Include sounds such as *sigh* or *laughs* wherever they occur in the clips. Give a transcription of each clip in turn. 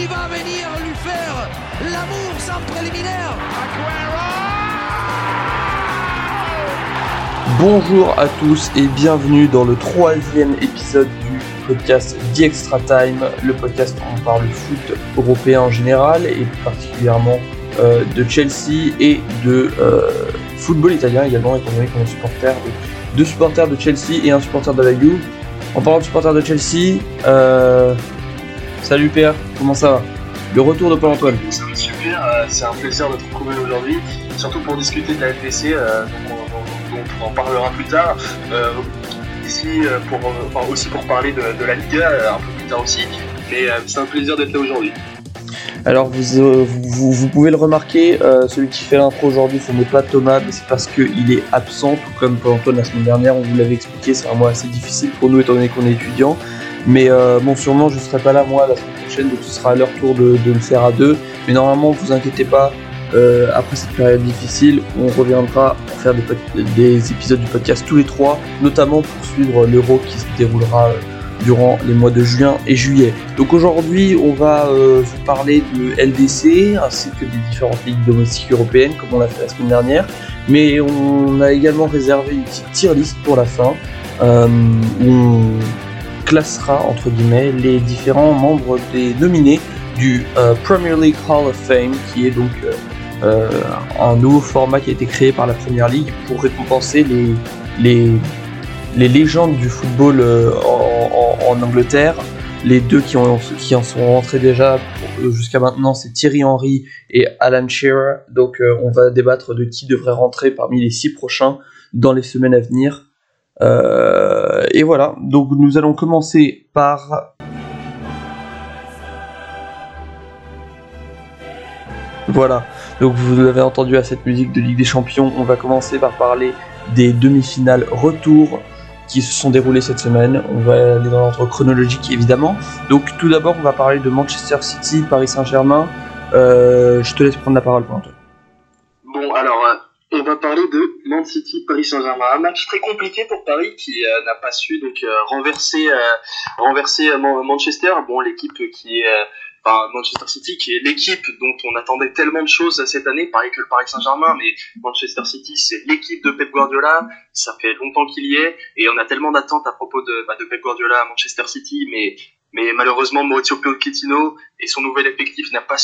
il va venir lui faire l'amour sans préliminaire. Bonjour à tous et bienvenue dans le troisième épisode du podcast The Extra Time, le podcast où on parle foot européen en général et particulièrement euh, de Chelsea et de euh, football italien également, étant donné qu'on est supporter de, deux supporters de Chelsea et un supporter de la Juve. En parlant de supporters de Chelsea, euh, salut Pierre, comment ça va Le retour de Paul-Antoine. Ça va super, euh, c'est un plaisir de te retrouver aujourd'hui, surtout pour discuter de la FDC, euh, donc on, on- donc on en parlera plus tard. Euh, ici, euh, pour, enfin, aussi pour parler de, de la Liga, un peu plus tard aussi, mais euh, c'est un plaisir d'être là aujourd'hui. Alors vous, euh, vous, vous pouvez le remarquer, euh, celui qui fait l'intro aujourd'hui ce n'est pas Thomas, mais c'est parce qu'il est absent, tout comme Paul-Antoine la semaine dernière, on vous l'avait expliqué, c'est un mois assez difficile pour nous étant donné qu'on est étudiant. Mais euh, bon sûrement je serai pas là moi la semaine prochaine, donc ce sera à leur tour de, de le faire à deux. Mais normalement vous inquiétez pas, euh, après cette période difficile, on reviendra pour faire des, épisodes du podcast tous les trois, notamment pour suivre l'Euro qui se déroulera euh, durant les mois de juin et juillet. Donc aujourd'hui, on va vous parler de LDC ainsi que des différentes ligues domestiques européennes comme on l'a fait la semaine dernière. Mais on a également réservé une petite tier list pour la fin classera entre guillemets les différents membres des nominés du euh, Premier League Hall of Fame qui est donc euh, euh, un nouveau format qui a été créé par la Première Ligue pour récompenser les, les, les légendes du football euh, en, Angleterre. Les deux qui, ont, qui en sont rentrés déjà jusqu'à maintenant, c'est Thierry Henry et Alan Shearer. Donc on va débattre de qui devrait rentrer parmi les six prochains dans les semaines à venir. Euh, et voilà, donc nous allons commencer par... Voilà, donc vous l'avez entendu à cette musique de Ligue des Champions, on va commencer par parler des demi-finales retour qui se sont déroulées cette semaine. On va aller dans l'ordre chronologique évidemment. Donc tout d'abord on va parler de Manchester City, Paris Saint-Germain. Euh, je te laisse prendre la parole pour Antoine. Bon, alors, euh, va parler de Man City Paris Saint-Germain, un match très compliqué pour Paris qui euh, n'a pas su donc euh, renverser, euh, renverser Man- Manchester. Bon, l'équipe qui est enfin Manchester City, qui est l'équipe dont on attendait tellement de choses cette année, pareil que le Paris Saint-Germain, mais Manchester City, c'est l'équipe de Pep Guardiola, ça fait longtemps qu'il y est, et on a tellement d'attentes à propos de, bah, Pep Guardiola à Manchester City, mais, mais malheureusement, Maurizio Pochettino et son nouvel effectif n'a pas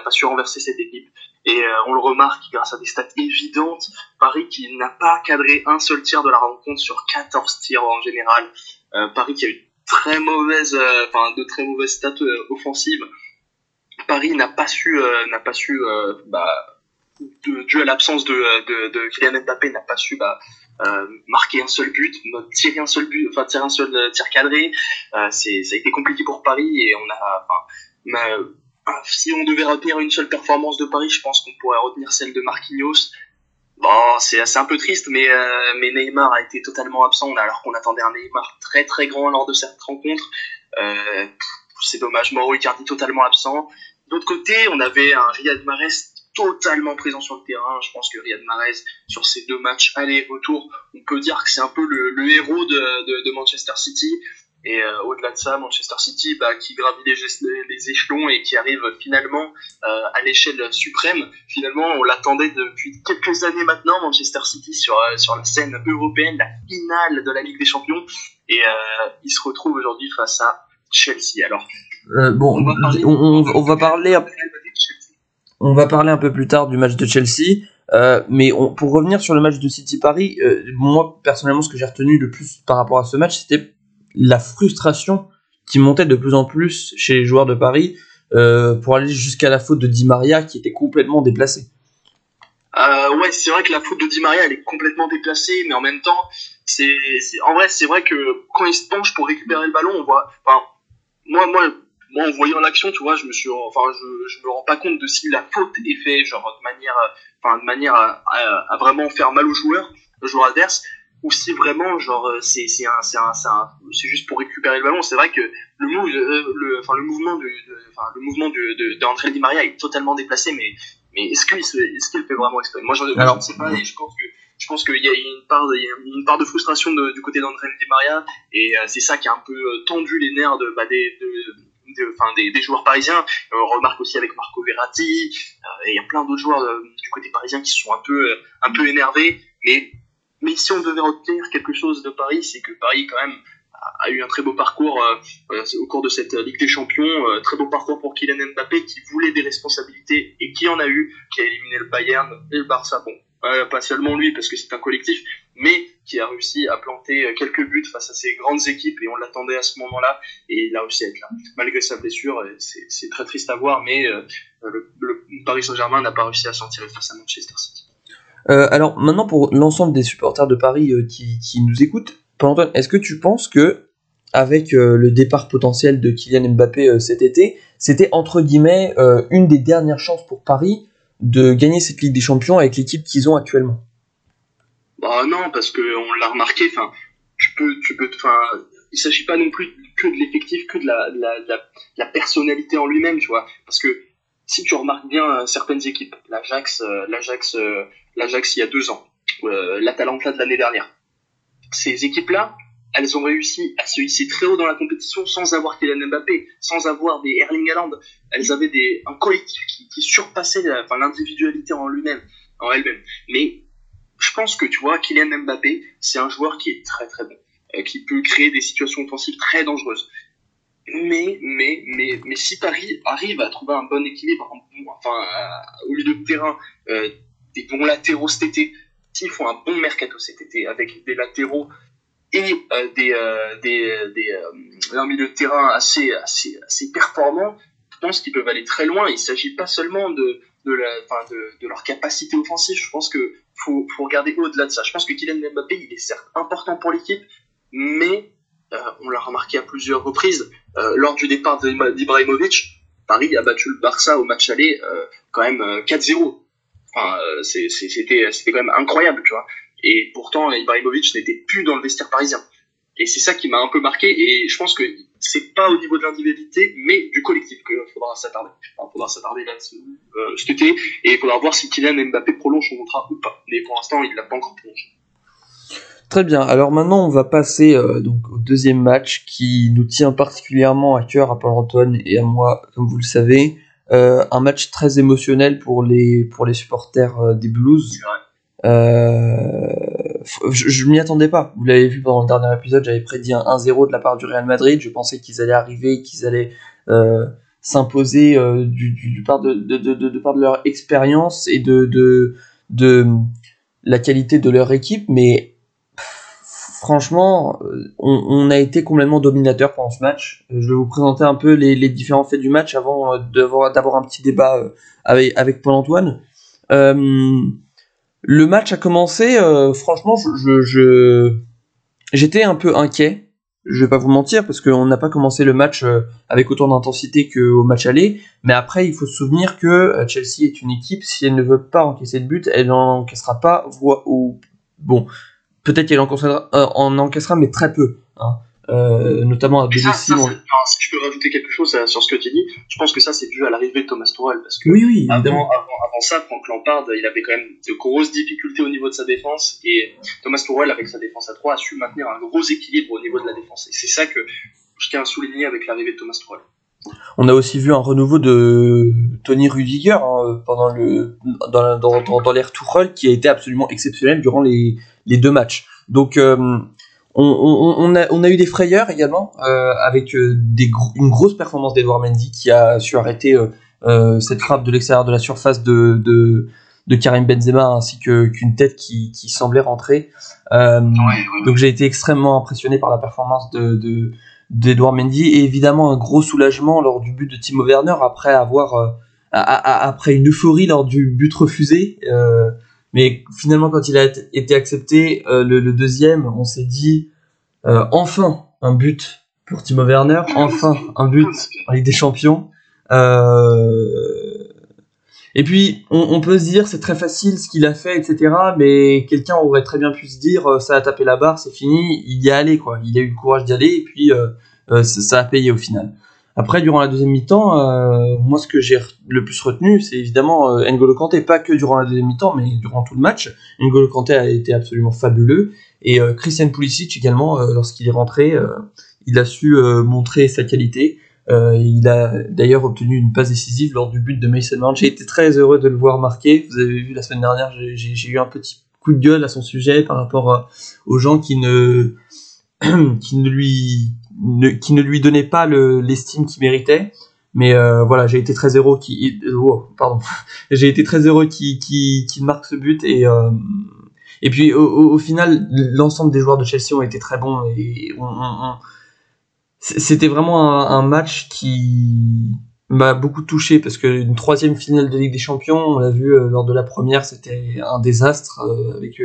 pas su renverser cette équipe. Et euh, on le remarque grâce à des stats évidentes, Paris qui n'a pas cadré un seul tir de la rencontre sur 14 tirs en général. Euh, Paris qui a eu très mauvaise, euh, enfin de très mauvaises stats euh, offensives. Paris n'a pas su, euh, n'a pas su, bah, de- dû à l'absence de, de, de Kylian Mbappé, n'a pas su bah, marquer un seul but, tirer un seul but, enfin tirer un seul tir cadré. C'est, ça a été compliqué pour Paris et on a, enfin, ah, si on devait retenir une seule performance de Paris, je pense qu'on pourrait retenir celle de Marquinhos. Bon, c'est c'est un peu triste, mais, euh, mais Neymar a été totalement absent alors qu'on attendait un Neymar très très grand lors de cette rencontre. Euh, c'est dommage, Mauro Icardi totalement absent. D'autre côté, on avait un Riyad Mahrez totalement présent sur le terrain. Je pense que Riyad Mahrez, sur ces deux matchs aller-retour, on peut dire que c'est un peu le, le héros de, de, de Manchester City. Et euh, au-delà de ça, Manchester City bah, qui gravit les, échelons et qui arrive finalement euh, à l'échelle suprême. Finalement, on l'attendait depuis quelques années maintenant, Manchester City sur, euh, sur la scène européenne, la finale de la Ligue des Champions. Et il se retrouve aujourd'hui face à Chelsea. Alors, bon, on va parler, on, on- on va parler un- on va parler un peu plus tard du match de Chelsea, euh, mais on- pour revenir sur le match de City Paris, euh, moi personnellement, ce que j'ai retenu le plus par rapport à ce match, c'était la frustration qui montait de plus en plus chez les joueurs de Paris euh, pour aller jusqu'à la faute de Di Maria qui était complètement déplacée. Euh, ouais, c'est vrai que la faute de Di Maria, elle est complètement déplacée, mais en même temps, c'est, en vrai, c'est vrai que quand il se penche pour récupérer le ballon, on voit, moi, moi, moi, en voyant l'action, tu vois, je me suis, enfin, je, me rends pas compte de si la faute est faite, genre, de manière, enfin, de manière à, à- vraiment faire mal au joueur, le joueur adverse, ou si vraiment, genre, euh, c'est, c'est un, c'est un, c'est juste pour récupérer le ballon. C'est vrai que le move, euh, le, enfin, le mouvement de, de- enfin, le mouvement de, d'André Di Maria est totalement déplacé, mais, mais est-ce qu'il est-ce qu'il fait vraiment exprès Moi, je, moi, Alors- je ne sais pas, et je pense que, je pense qu'il y a une part, de- il y a une part de frustration de- du côté d'André Di Maria, et euh, c'est ça qui a un peu tendu les nerfs de, bah, des, de, enfin des, des, joueurs parisiens. On remarque aussi avec Marco Verratti. et il y a plein d'autres joueurs du côté parisien qui sont un peu, un peu énervés. Mais, mais si on devait retenir quelque chose de Paris, c'est que Paris quand même a eu un très beau parcours euh, au cours de cette Ligue des Champions, euh, très beau parcours pour Kylian Mbappé qui voulait des responsabilités et qui en a eu, qui a éliminé le Bayern et le Barça. Bon, euh, pas seulement lui parce que c'est un collectif, mais qui a réussi à planter quelques buts face à ces grandes équipes et on l'attendait à ce moment-là et il a réussi à être là. Malgré sa blessure, c'est très triste à voir, mais le, Paris Saint-Germain n'a pas réussi à s'en tirer face à Manchester City. Alors maintenant pour l'ensemble des supporters de Paris qui, qui, nous écoutent, Paul-Antoine, est-ce que tu penses que avec euh, le départ potentiel de Kylian Mbappé euh, cet été, c'était entre guillemets euh, une des dernières chances pour Paris de gagner cette Ligue des Champions avec l'équipe qu'ils ont actuellement? Bah non, parce que on l'a remarqué. Enfin, tu peux, tu peux, enfin, il s'agit pas non plus que de l'effectif, que de la, personnalité en lui-même, tu vois. Parce que si tu remarques bien certaines équipes, l'Ajax, l'Ajax, l'Ajax il y a deux ans, l'Atalanta de l'année dernière, ces équipes-là, elles ont réussi à se hisser très haut dans la compétition sans avoir Kylian Mbappé, sans avoir des Erling Haaland. Elles avaient des, un collectif qui, qui surpassait l'individualité en lui-même, en elle-même. Mais je pense que tu vois, Kylian Mbappé, c'est un joueur qui est très très bon, euh, qui peut créer des situations offensives très dangereuses. Mais, mais, mais, mais si Paris arrive à trouver un bon équilibre, enfin, euh, au milieu de terrain, euh, des bons latéraux cet été, s'ils font un bon mercato cet été avec des latéraux et euh, des, euh, des, des euh, un milieu de terrain assez, assez, assez performant, je pense qu'ils peuvent aller très loin. Il ne s'agit pas seulement de, de, la, de, de, leur capacité offensive. Je pense qu'il faut, faut regarder au-delà de ça. Je pense que Kylian Mbappé, il est certes important pour l'équipe, mais on l'a remarqué à plusieurs reprises, lors du départ d'Ibrahimovic, Paris a battu le Barça au match aller quand même 4-0. Enfin, c'était quand même incroyable, tu vois. Et pourtant, Ibrahimovic n'était plus dans le vestiaire parisien. Et c'est ça qui m'a un peu marqué. Et je pense que c'est pas au niveau de l'individualité, mais du collectif qu'il faudra s'attarder. Il faudra s'attarder là-dessus euh, cet été. Et il faudra voir si Kylian Mbappé prolonge son contrat ou pas. Mais pour l'instant, il l'a pas encore prolongé. Très bien. Alors maintenant, on va passer euh, au deuxième match qui nous tient particulièrement à cœur à Paul-Antoine et à moi, comme vous le savez. Euh, un match très émotionnel pour les, pour les supporters euh, des Blues. Euh, je, je m'y attendais pas. Vous l'avez vu pendant le dernier épisode, j'avais prédit un 1-0 de la part du Real Madrid. Je pensais qu'ils allaient arriver, qu'ils allaient s'imposer du, du, part de, de, de, de, part de leur expérience et de, de, de la qualité de leur équipe, mais franchement, on, on, a été complètement dominateur pendant ce match. Je vais vous présenter un peu les, différents faits du match avant d'avoir un petit débat avec, Paul-Antoine. Euh, le match a commencé, euh, franchement, je, j'étais un peu inquiet. Je vais pas vous mentir parce qu'on n'a pas commencé le match euh, avec autant d'intensité qu'au match aller. Mais après, il faut se souvenir que euh, Chelsea est une équipe. Si elle ne veut pas encaisser de but, elle n'encaissera pas. Ou bon, peut-être qu'elle en, en encaissera, mais très peu. Hein. Euh, notamment à domicile. si je peux rajouter quelque chose sur ce que tu dis, je pense que ça c'est dû à l'arrivée de Thomas Tuchel parce que oui, oui, avant, avant, avant, ça, Frank Lampard, il avait quand même de grosses difficultés au niveau de sa défense et Thomas Tuchel avec sa défense à 3 a su maintenir un gros équilibre au niveau de la défense et c'est ça que je tiens à souligner avec l'arrivée de Thomas Tuchel. On a aussi vu un renouveau de Tony Rudiger hein, pendant le dans, dans, dans, dans l'ère Tuchel qui a été absolument exceptionnel durant les, les deux matchs. Donc euh, on, a, eu des frayeurs également euh, avec euh, une grosse performance d'Edouard Mendy qui a su arrêter euh, cette frappe de l'extérieur de la surface de, de, Karim Benzema ainsi qu'une tête qui, semblait rentrer. Donc j'ai été extrêmement impressionné par la performance de, d'Edouard Mendy et évidemment un gros soulagement lors du but de Timo Werner après avoir après une euphorie lors du but refusé. Mais finalement, quand il a été accepté, euh, le, deuxième, on s'est dit euh, enfin un but pour Timo Werner, enfin un but en Ligue des Champions. Euh, et puis, on, peut se dire, c'est très facile ce qu'il a fait, etc. Mais quelqu'un aurait très bien pu se dire, ça a tapé la barre, c'est fini, il y est allé, quoi. Il a eu le courage d'y aller, et puis ça a payé au final. Après, durant la deuxième mi-temps, euh, moi, ce que j'ai le plus retenu, c'est évidemment euh, N'Golo Kanté, pas que durant la deuxième mi-temps, mais durant tout le match. N'Golo Kanté a été absolument fabuleux. Et euh, Christian Pulisic également, lorsqu'il est rentré, il a su montrer sa qualité. il a d'ailleurs obtenu une passe décisive lors du but de Mason Mount. J'ai été très heureux de le voir marquer. Vous avez vu la semaine dernière, j'ai eu un petit coup de gueule à son sujet par rapport aux gens qui ne *clears throat* qui ne lui qui ne lui donnait pas l'estime qu'il méritait. Mais euh, voilà, j'ai été très heureux qui oh, pardon, *laughs* j'ai été très heureux qui qui, qui marque ce but et euh, et puis au, final l'ensemble des joueurs de Chelsea ont été très bons et c'était vraiment un, match qui m'a beaucoup touché parce que une troisième finale de Ligue des Champions, on l'a vu euh, lors de la première, c'était un désastre avec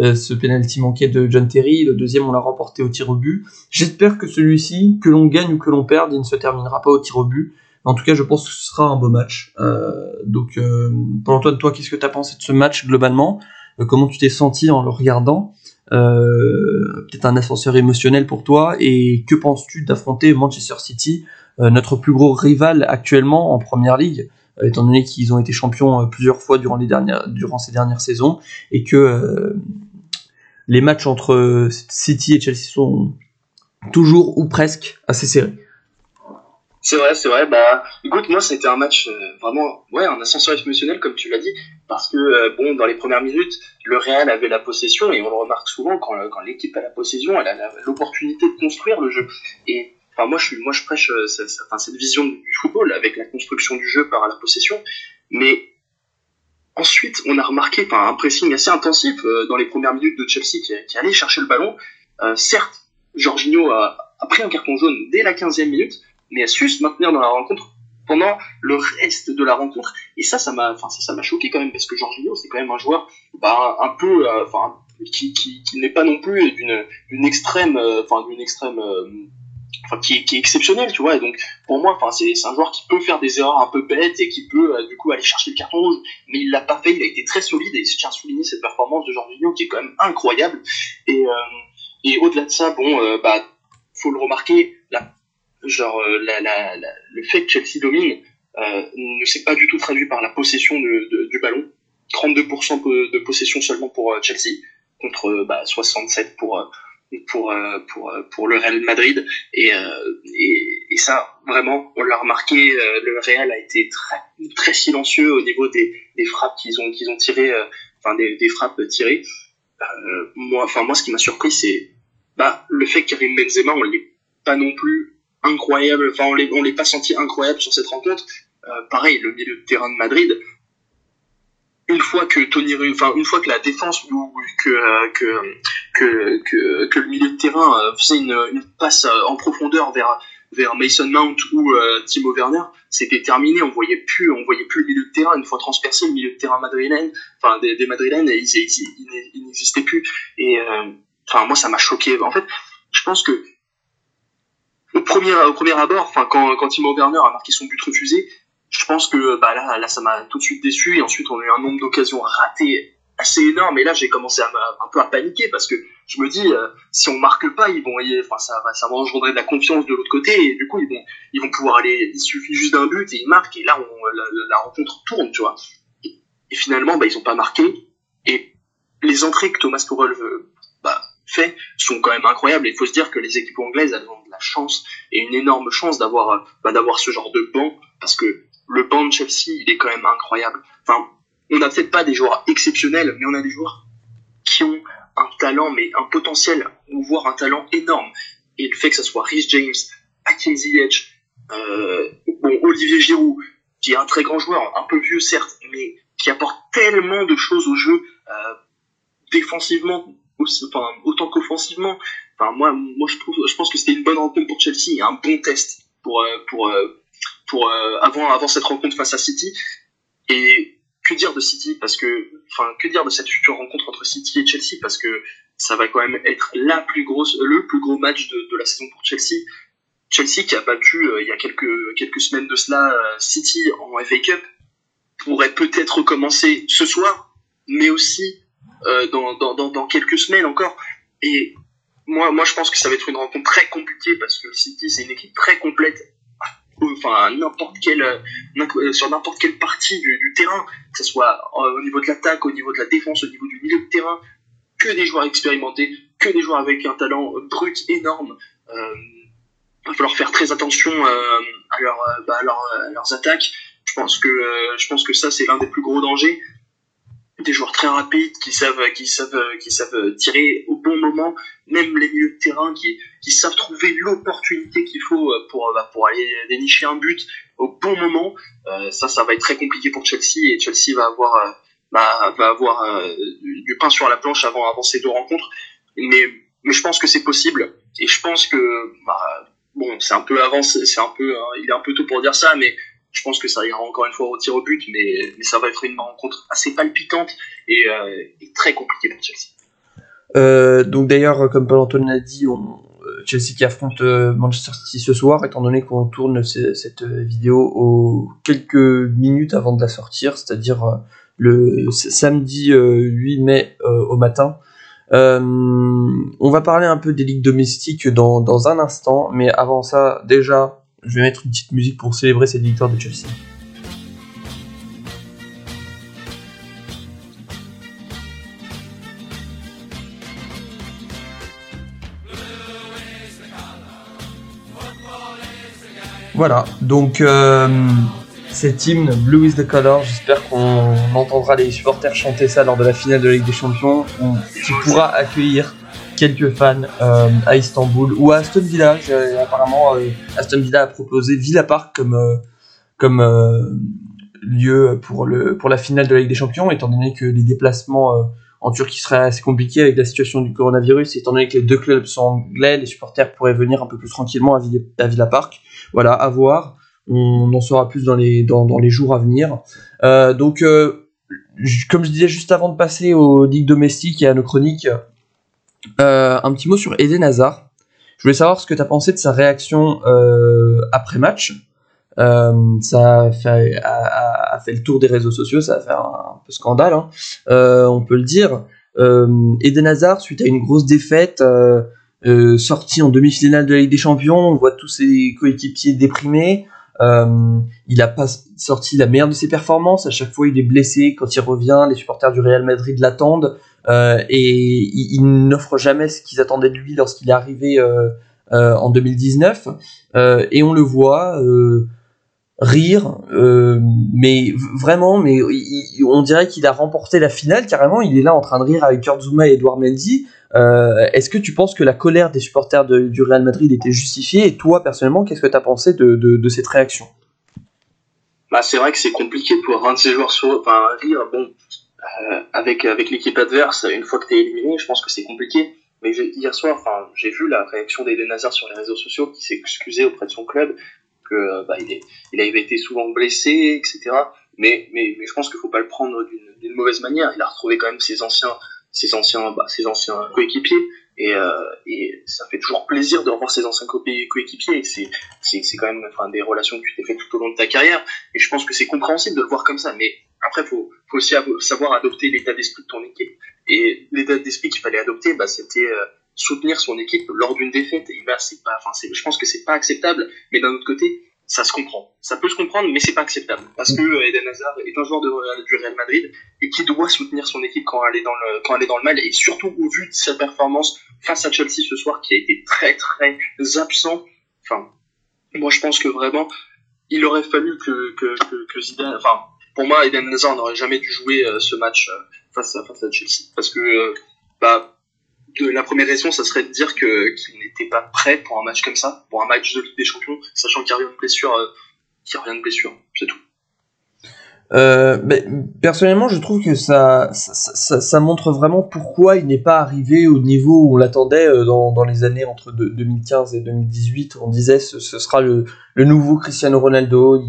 euh, ce penalty manqué de John Terry. Le deuxième, on l'a remporté au tir au but. J'espère que celui-ci, que l'on gagne ou que l'on perde, il ne se terminera pas au tir au but. En tout cas, je pense que ce sera un beau match. Euh, donc, euh, Antoine, toi, qu'est-ce que tu as pensé de ce match globalement? Euh, Comment tu t'es senti en le regardant? Euh, Peut-être un ascenseur émotionnel pour toi. Et que penses-tu d'affronter Manchester City, notre plus gros rival actuellement en Première Ligue étant donné qu'ils ont été champions plusieurs fois durant, les dernières, durant ces dernières saisons, et que les matchs entre City et Chelsea sont toujours ou presque assez serrés. C'est vrai, c'est vrai. Bah, écoute, moi, c'était un match euh, vraiment, ouais, un ascenseur émotionnel, comme tu l'as dit, parce que, euh, bon, dans les premières minutes, le Real avait la possession, et on le remarque souvent, quand, quand l'équipe a la possession, elle a l'opportunité de construire le jeu. Et, enfin, moi, je suis, moi, je prêche euh, cette vision du football, avec la construction du jeu par la possession, mais Ensuite, on a remarqué un pressing assez intensif dans les premières minutes de Chelsea qui, allait chercher le ballon. certes, Jorginho a, pris un carton jaune dès la 15e minute, mais a su se maintenir dans la rencontre pendant le reste de la rencontre. Et ça, ça m'a, enfin, ça, choqué quand même, parce que Jorginho, c'est quand même un joueur, bah, un peu, euh, qui, n'est pas non plus d'une, extrême, euh, euh, enfin, qui, qui est exceptionnel, tu vois. Et donc, pour moi, enfin, c'est, un joueur qui peut faire des erreurs un peu bêtes et qui peut, du coup, aller chercher le carton rouge. Mais il l'a pas fait, il a été très solide et je tiens à souligner cette performance de Jorginho qui est quand même incroyable. Et, et au-delà de ça, bon, bah, faut le remarquer, la genre euh, la, la, la, le fait que Chelsea domine euh, ne s'est pas du tout traduit par la possession de, de, du ballon. 32% de possession seulement pour euh, Chelsea contre bah, 67% pour pour pour pour le Real Madrid et, et, et ça vraiment on l'a remarqué le Real a été très très silencieux au niveau des, des frappes qu'ils ont qu'ils ont tirées enfin des, des frappes tirées moi enfin moi ce qui m'a surpris c'est bah le fait que Karim Benzema on l'ait pas non plus incroyable. Enfin, on les, on les pas senti incroyable sur cette rencontre. Euh, pareil, le milieu de terrain de Madrid. Une fois que Tony, enfin une fois que la défense ou que, que que, que que le milieu de terrain euh, faisait une, une passe euh, en profondeur vers vers Mason Mount ou Timo Werner, c'était terminé. On voyait plus, on voyait plus le milieu de terrain. Une fois transpercé, le milieu de terrain madrilène, enfin des, des madrilènes, ils, ils, ils, n'existaient plus. Et enfin moi, ça m'a choqué. En fait, je pense que au premier, au premier abord, enfin, quand, quand Timo Werner a marqué son but refusé, je pense que bah là, là ça m'a tout de suite déçu. Et ensuite, on a eu un nombre d'occasions ratées assez énorme. Et là, j'ai commencé à, un peu à paniquer parce que je me dis, euh, si on marque pas, ils vont, enfin, ça va, ça va engendrer de la confiance de l'autre côté. Et du coup, ils vont, ils vont pouvoir aller. Il suffit juste d'un but et ils marquent. Et là, on, la, rencontre tourne, tu vois. Et, finalement, bah, ils ont pas marqué. Et les entrées que Thomas Tuchel bah, fait sont quand même incroyables. Il faut se dire que les équipes anglaises, elles ont de la chance et une énorme chance d'avoir euh, bah, d'avoir ce genre de banc parce que le banc de Chelsea, il est quand même incroyable. Enfin, on n'a peut-être pas des joueurs exceptionnels, mais on a des joueurs qui ont un talent, mais un potentiel, ou voire un talent énorme. Et le fait que ce soit Rhys James, Hakim Ziyech, euh, bon, Olivier Giroud, qui est un très grand joueur, un peu vieux certes, mais qui apporte tellement de choses au jeu, euh, défensivement, enfin, autant qu'offensivement. Enfin, moi, moi, je trouve, je pense que c'était une bonne rencontre pour Chelsea, un bon test pour, euh, pour, euh, pour, euh, avant, avant cette rencontre face à City. Et que dire de City? Parce que, enfin, que dire de cette future rencontre entre City et Chelsea? Parce que ça va quand même être la plus grosse, le plus gros match de, de la saison pour Chelsea. Chelsea qui a battu il y a quelques quelques semaines de cela City en FA Cup pourrait peut-être recommencer ce soir, mais aussi euh, dans, dans, dans, quelques semaines encore. Et moi, moi, je pense que ça va être une rencontre très compliquée parce que City, c'est une équipe très complète. Enfin, n'importe quelle, euh, sur n'importe quelle partie du, terrain, que ce soit euh, au niveau de l'attaque, au niveau de la défense, au niveau du milieu de terrain, que des joueurs expérimentés, que des joueurs avec un talent brut énorme. Euh, va falloir faire très attention bah, à, leurs attaques. Je pense que je pense que ça c'est l'un des plus gros dangers des joueurs très rapides qui savent qui savent qui savent tirer au bon moment même les milieux de terrain qui qui savent trouver l'opportunité qu'il faut pour bah, pour aller dénicher un but au bon moment. Euh, ça ça va être très compliqué pour Chelsea et Chelsea va avoir euh, bah, va avoir euh, du pain sur la planche avant avant ces deux rencontres. Mais mais je pense que c'est possible et je pense que bah, bon c'est un peu avancé c'est un peu hein, il est un peu tôt pour dire ça mais je pense que ça ira encore une fois au tir au but, mais, mais ça va être une rencontre assez palpitante et, euh, et très compliquée pour Chelsea. Euh, donc d'ailleurs, comme Paul Antoine l'a dit, on, euh, Chelsea qui affronte euh, Manchester City ce soir, étant donné qu'on tourne cette vidéo aux quelques minutes avant de la sortir, c'est-à-dire le samedi 8 mai au matin. on va parler un peu des ligues domestiques dans, dans un instant, mais avant ça, déjà, je vais mettre une petite musique pour célébrer cette victoire de Chelsea. Voilà, donc euh, cet hymne Blue is the color, j'espère qu'on entendra les supporters chanter ça lors de la finale de la Ligue des Champions, qui pourra accueillir quelques fans euh, à Istanbul ou à Aston Villa. Apparemment, euh, Aston Villa a proposé Villa Park comme, euh, comme lieu pour, le, pour la finale de la Ligue des Champions, étant donné que les déplacements en Turquie seraient assez compliqués avec la situation du coronavirus, étant donné que les deux clubs sont anglais, les supporters pourraient venir un peu plus tranquillement à Villa, Park. Voilà, à voir. On en saura plus dans les, dans, dans les jours à venir. donc, comme je disais juste avant de passer aux ligues domestiques et à nos chroniques, euh, un petit mot sur Eden Hazard. Je voulais savoir ce que tu as pensé de sa réaction euh, après match. Euh, ça a fait, le tour des réseaux sociaux, ça a fait un, peu scandale, hein. on peut le dire. Eden Hazard, suite à une grosse défaite, sorti en demi-finale de la Ligue des Champions, on voit tous ses coéquipiers déprimés. il a pas sorti la meilleure de ses performances. À chaque fois, il est blessé. Quand il revient, les supporters du Real Madrid l'attendent. Euh, et il, n'offre jamais ce qu'ils attendaient de lui lorsqu'il est arrivé euh, euh, en 2019. et on le voit rire, mais vraiment, mais on dirait qu'il a remporté la finale carrément. Il est là en train de rire avec Kurt Zuma et Edouard Mendy. Est-ce que tu penses que la colère des supporters du Real Madrid était justifiée? Et toi, personnellement, qu'est-ce que tu as pensé de, de, cette réaction? Bah, C'est vrai que c'est compliqué pour un de ces joueurs enfin, rire. Bon, avec avec l'équipe adverse, une fois que tu es éliminé, je pense que c'est compliqué. Mais hier soir, enfin, j'ai vu la réaction d'Eden Hazard sur les réseaux sociaux qui s'est excusé auprès de son club, que euh, bah, il, est, il avait été souvent blessé, etc. Mais, mais, mais je pense qu'il faut pas le prendre d'une mauvaise manière. Il a retrouvé quand même ses anciens, ses anciens, bah, ses anciens coéquipiers. Et, euh, et ça fait toujours plaisir de revoir ses anciens coéquipiers. C'est, c'est quand même enfin, des relations que tu t'es fait tout au long de ta carrière. Et je pense que c'est compréhensible de le voir comme ça. Mais après, faut, faut aussi savoir adopter l'état d'esprit de ton équipe. Et l'état d'esprit qu'il fallait adopter, bah, c'était euh, soutenir son équipe lors d'une défaite. Et bah, c'est pas, enfin, je pense que c'est pas acceptable. Mais d'un autre côté, ça se comprend. Ça peut se comprendre, mais c'est pas acceptable. Parce que euh, Eden Hazard est un joueur du Real Madrid et qui doit soutenir son équipe quand elle est dans le, quand elle est dans le mal. Et surtout au vu de sa performance face à Chelsea ce soir, qui a été très très absent. Enfin, moi je pense que vraiment, il aurait fallu que, que, que, que Zidane, enfin, pour moi, Eden Hazard n'aurait jamais dû jouer euh, ce match euh, face, à, Chelsea. Parce que, euh, bah, la première raison, ça serait de dire que qu'il n'était pas prêt pour un match comme ça, pour un match de Ligue des Champions, sachant qu'il rien de blessure, qu'il rien de blessure, c'est tout. Euh, personnellement, je trouve que ça ça, montre vraiment pourquoi il n'est pas arrivé au niveau où on l'attendait dans, dans, les années entre 2015 et 2018. On disait ce, ce sera le, le nouveau Cristiano Ronaldo.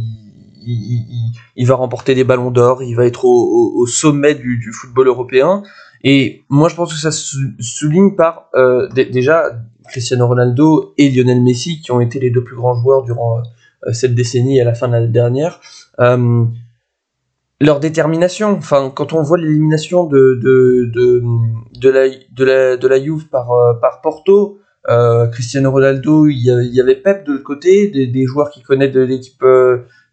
Il, va remporter des ballons d'or, il va être au, sommet du, football européen. Et moi, je pense que ça se souligne par euh, déjà Cristiano Ronaldo et Lionel Messi, qui ont été les deux plus grands joueurs durant euh, cette décennie et à la fin de l'année dernière. Euh, leur détermination, enfin, quand on voit l'élimination de, de, de, la, de, la, de la Juve par, par Porto, Cristiano Ronaldo, il y, avait Pep de l'autre côté, des, joueurs qui connaissent de l'équipe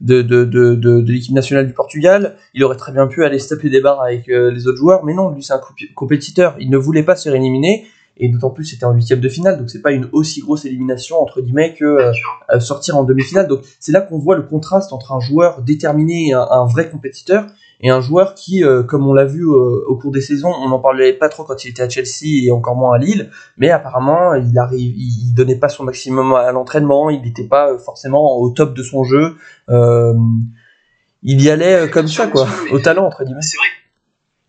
de, de, de, de, l'équipe nationale du Portugal. Il aurait très bien pu aller se taper des barres avec euh, les autres joueurs, mais non, lui c'est un compétiteur. Il ne voulait pas se faire éliminer et d'autant plus c'était en huitième de finale, donc c'est pas une aussi grosse élimination entre guillemets que euh, sortir en demi-finale. Donc c'est là qu'on voit le contraste entre un joueur déterminé et un, vrai compétiteur et un joueur qui, euh, comme on l'a vu au cours des saisons, on n'en parlait pas trop quand il était à Chelsea et encore moins à Lille, mais apparemment il arrive, il donnait pas son maximum à l'entraînement, il n'était pas forcément au top de son jeu. il y allait comme ça, quoi, au talent entre guillemets. C'est vrai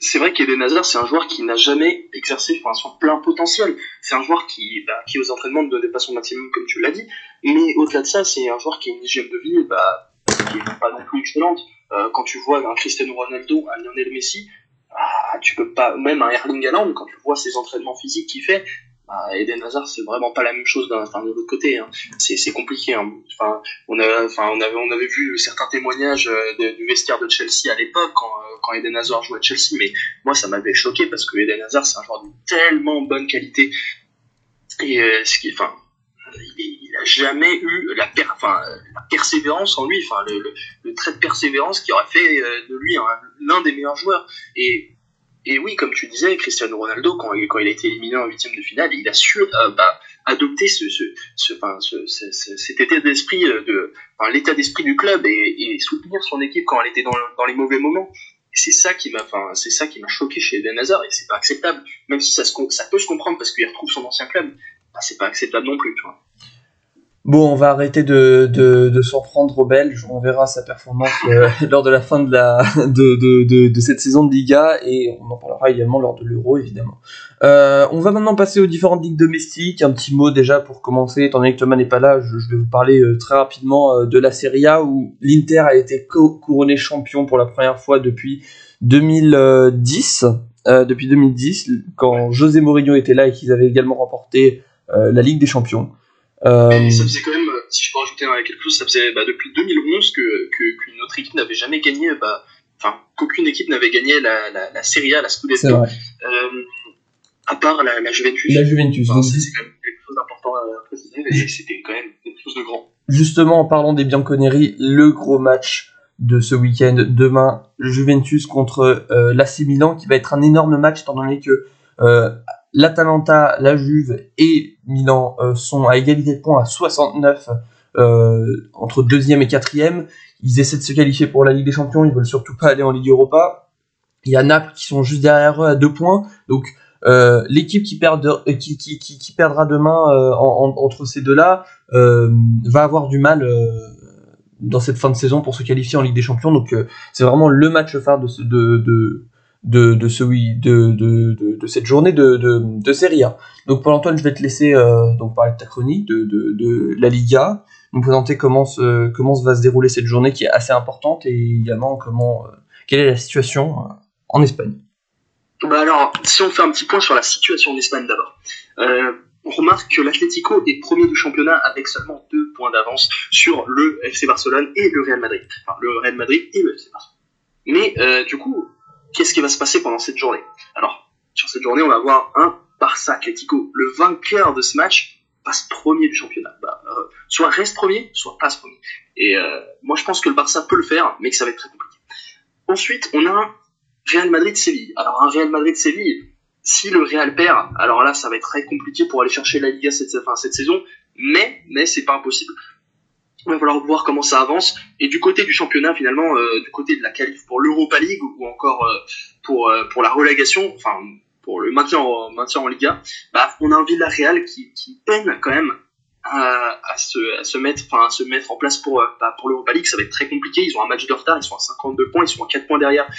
c'est vrai qu'Eden Hazard, c'est un joueur qui n'a jamais exercé enfin, son plein potentiel. C'est un joueur qui, bah, qui aux entraînements ne donnait pas son maximum, comme tu l'as dit. Mais au-delà de ça, c'est un joueur qui a une hygiène de vie bah, qui n'est pas non plus excellente. Euh, quand tu vois un Cristiano Ronaldo, un Lionel Messi, ah, tu peux pas, même un Erling Haaland, quand tu vois ses entraînements physiques qu'il fait, bah, Eden Hazard, c'est vraiment pas la même chose d'un, de l'autre côté. Hein. C'est, compliqué. Hein. Enfin, on, enfin, avait, vu certains témoignages euh, du vestiaire de Chelsea à l'époque quand, euh, quand Eden Hazard jouait à Chelsea, mais moi ça m'avait choqué parce que Eden Hazard c'est un joueur de tellement bonne qualité et ce qui, enfin, il, il, a jamais eu la, persévérance en lui, enfin le, trait de persévérance qui aurait fait de lui l'un des meilleurs joueurs. Et oui, comme tu disais, Cristiano Ronaldo, quand, il a été éliminé en huitième de finale, il a su euh, bah, adopter ce, cet état d'esprit, euh, l'état d'esprit du club et, soutenir son équipe quand elle était dans, les mauvais moments. C'est ça qui m'a, c'est ça qui m'a choqué chez Eden Hazard et c'est pas acceptable. Même si ça, ça peut se comprendre parce qu'il retrouve son ancien club, bah, c'est pas acceptable non plus, tu vois. Bon, on va arrêter de, de, de s'en prendre au Belge. On verra sa performance euh, *laughs* lors de la fin de, la, de, de, cette saison de Liga et on en parlera également lors de l'Euro, évidemment. Euh, on va maintenant passer aux différentes ligues domestiques. Un petit mot déjà pour commencer, étant donné que Thomas n'est pas là, je, vais vous parler euh, très rapidement de la Serie A où l'Inter a été couronné champion pour la première fois depuis 2010. depuis 2010, quand José Mourinho était là et qu'ils avaient également remporté la Ligue des Champions. Euh... ça faisait quand même, si je peux rajouter quelque chose, ça faisait bah, depuis 2011 que qu'une autre équipe n'avait jamais gagné, bah, enfin qu'aucune équipe n'avait gagné la, la, la Serie A, la Scudetto, euh, à part la, la Juventus. La Juventus. Enfin, c'est quand même quelque chose d'important à préciser, mais c'était quand même quelque chose de grand. Justement, en parlant des Bianconeri, le gros match de ce week-end demain, Juventus contre euh, l'AC Milan, qui va être un énorme match étant donné que euh, l'Atalanta, la Juve et Milan euh, sont à égalité de points à 69 euh, entre deuxième et quatrième. Ils essaient de se qualifier pour la Ligue des Champions, ils veulent surtout pas aller en Ligue Europa. Il y a Naples qui sont juste derrière eux à deux points. Donc euh, l'équipe qui, qui, qui, qui, perdra demain entre ces deux-là va avoir du mal dans cette fin de saison pour se qualifier en Ligue des Champions. Donc c'est vraiment le match phare de, de, de, de, de, de, de, de, cette journée de, de, Serie A. Donc Paul-Antoine, je vais te laisser euh, donc parler de ta chronique, de, de, la Liga, nous présenter comment, se, comment va se dérouler cette journée qui est assez importante et également comment, euh, quelle est la situation euh, en Espagne. Bah alors, si on fait un petit point sur la situation en Espagne d'abord. On remarque que l'Atlético est premier du championnat avec seulement deux points d'avance sur le FC Barcelone et le Real Madrid. Enfin, le Real Madrid et le FC Barcelone. Mais du coup, qu'est-ce qui va se passer pendant cette journée? Alors, sur cette journée, on va avoir un Barça Atlético. Le vainqueur de ce match passe premier du championnat. Bah, euh, soit reste premier, soit passe premier. Et euh, moi, je pense que le Barça peut le faire, mais que ça va être très compliqué. Ensuite, on a un Real Madrid-Séville. Alors, un Real Madrid-Séville, si le Real perd, alors là, ça va être très compliqué pour aller chercher la Liga cette, cette saison, mais, mais c'est pas impossible il va falloir voir comment ça avance. Et du côté du championnat, finalement, euh, du côté de la qualif pour l'Europa League ou encore euh, pour, euh, pour la relégation, enfin pour le maintien en, maintien en Liga, bah, on a un Villarreal qui, qui peine quand même à, à, se, à se mettre enfin à se mettre en place pour bah, pour l'Europa League. Ça va être très compliqué. Ils ont un match de retard. Ils sont à 52 points. Ils sont à 4 points derrière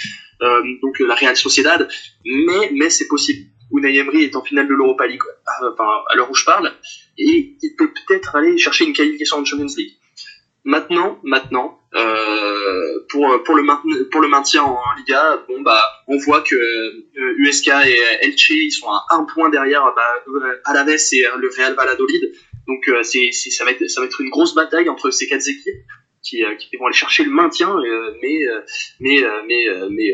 euh, donc la Real Sociedad. Mais mais c'est possible. Unai Emery est en finale de l'Europa League à l'heure où je parle et il peut peut-être aller chercher une qualification en Champions League Maintenant, maintenant, euh, pour pour le maintien en Liga, bon bah on voit que USK euh, et Elche ils sont à un point derrière bah, euh, Alaves et le Real Valladolid. Donc euh, c'est ça va être ça va être une grosse bataille entre ces quatre équipes qui, qui vont aller chercher le maintien. mais mais mais mais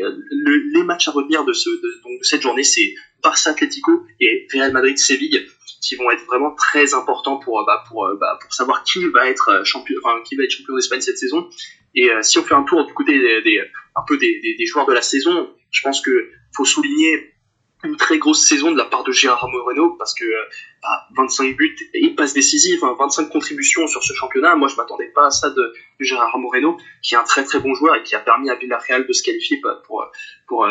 les matchs à retenir de ce donc de cette journée c'est Barça Atlético et Real Madrid Séville qui vont être vraiment très importants pour bah, pour bah, pour savoir qui va être euh, champion enfin qui va être champion d'Espagne cette saison et euh, si on fait un tour du côté des, des un peu des, des, des, joueurs de la saison je pense que faut souligner une très grosse saison de la part de Gérard Moreno parce que 25 bah, buts et passes décisives, 25 contributions sur ce championnat. Moi, je m'attendais pas à ça de, Gérard Moreno, qui est un très très bon joueur et qui a permis à Villarreal de se qualifier pour pour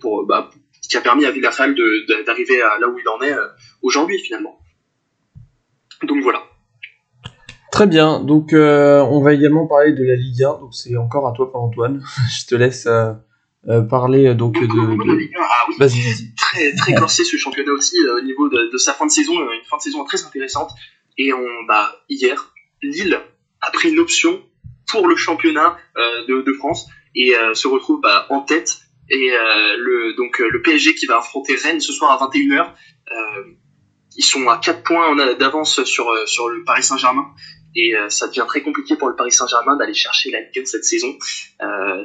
pour, bah, qui a permis à Villarreal d'arriver à là où il en est aujourd'hui finalement. Donc voilà. Très bien, donc euh, on va également parler de la Ligue 1, donc c'est encore à toi Paul-Antoine, *laughs* je te laisse euh, euh, parler donc, de... de... Ligue 1, ah oui, vas-y, vas-y. Très, très *laughs* corsé ce championnat aussi au niveau de, sa fin de saison, une fin de saison très intéressante, et on, bah, hier, Lille a pris une option pour le championnat de, France, et se retrouve bah, en tête, et le, donc, le PSG qui va affronter Rennes ce soir à 21h, ils sont à 4 points d'avance sur, sur le Paris Saint-Germain et euh, ça devient très compliqué pour le Paris Saint-Germain d'aller chercher la Ligue 1 cette saison. Euh,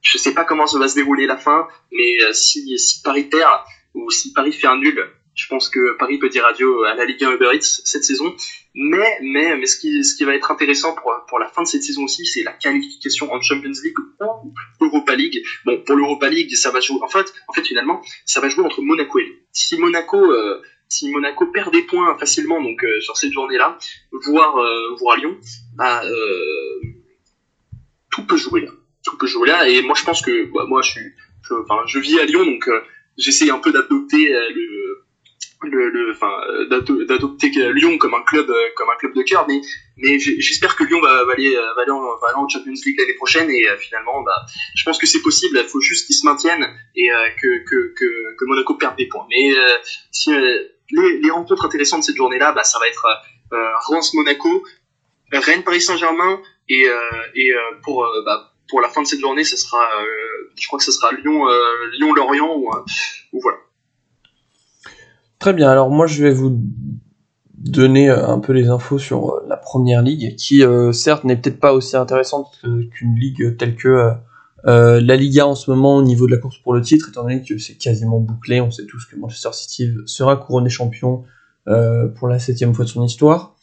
je ne sais pas comment ça va se dérouler la fin, mais euh, si, si Paris perd ou si Paris fait un nul, je pense que Paris peut dire adieu à la Ligue 1 Uber Eats cette saison. Mais, mais, mais ce qui, ce qui va être intéressant pour, pour la fin de cette saison aussi, c'est la qualification en Champions League ou Europa League. Bon, pour l'Europa League, ça va jouer, en fait, en fait, finalement, ça va jouer entre Monaco et Lyon. Si Monaco, euh, si Monaco perd des points facilement donc euh, sur cette journée-là, voire euh, voire Lyon, bah, euh, tout peut jouer là. Tout peut jouer là. Et moi je pense que bah, moi je suis, enfin je, vis à Lyon donc j'essaie un peu d'adopter le le, enfin d'adopter Lyon comme un club comme un club de cœur mais mais j'espère que Lyon va, aller va aller, en, va aller en Champions League l'année prochaine et finalement bah je pense que c'est possible il faut juste qu'ils se maintiennent et que, que, que, que Monaco perde des points mais si les, rencontres intéressantes de cette journée-là, bah, ça va être euh, Reims-Monaco, Rennes-Paris Saint-Germain, et, euh, et euh, pour, bah, pour la fin de cette journée, ce sera, je crois que ce sera Lyon, Lyon-Lorient, ou, ou voilà. Très bien, alors moi je vais vous donner un peu les infos sur la première ligue, qui certes n'est peut-être pas aussi intéressante qu'une ligue telle que euh, la Liga en ce moment au niveau de la course pour le titre, étant donné que c'est quasiment bouclé, on sait tous que Manchester City sera couronné champion euh, pour la septième fois de son histoire.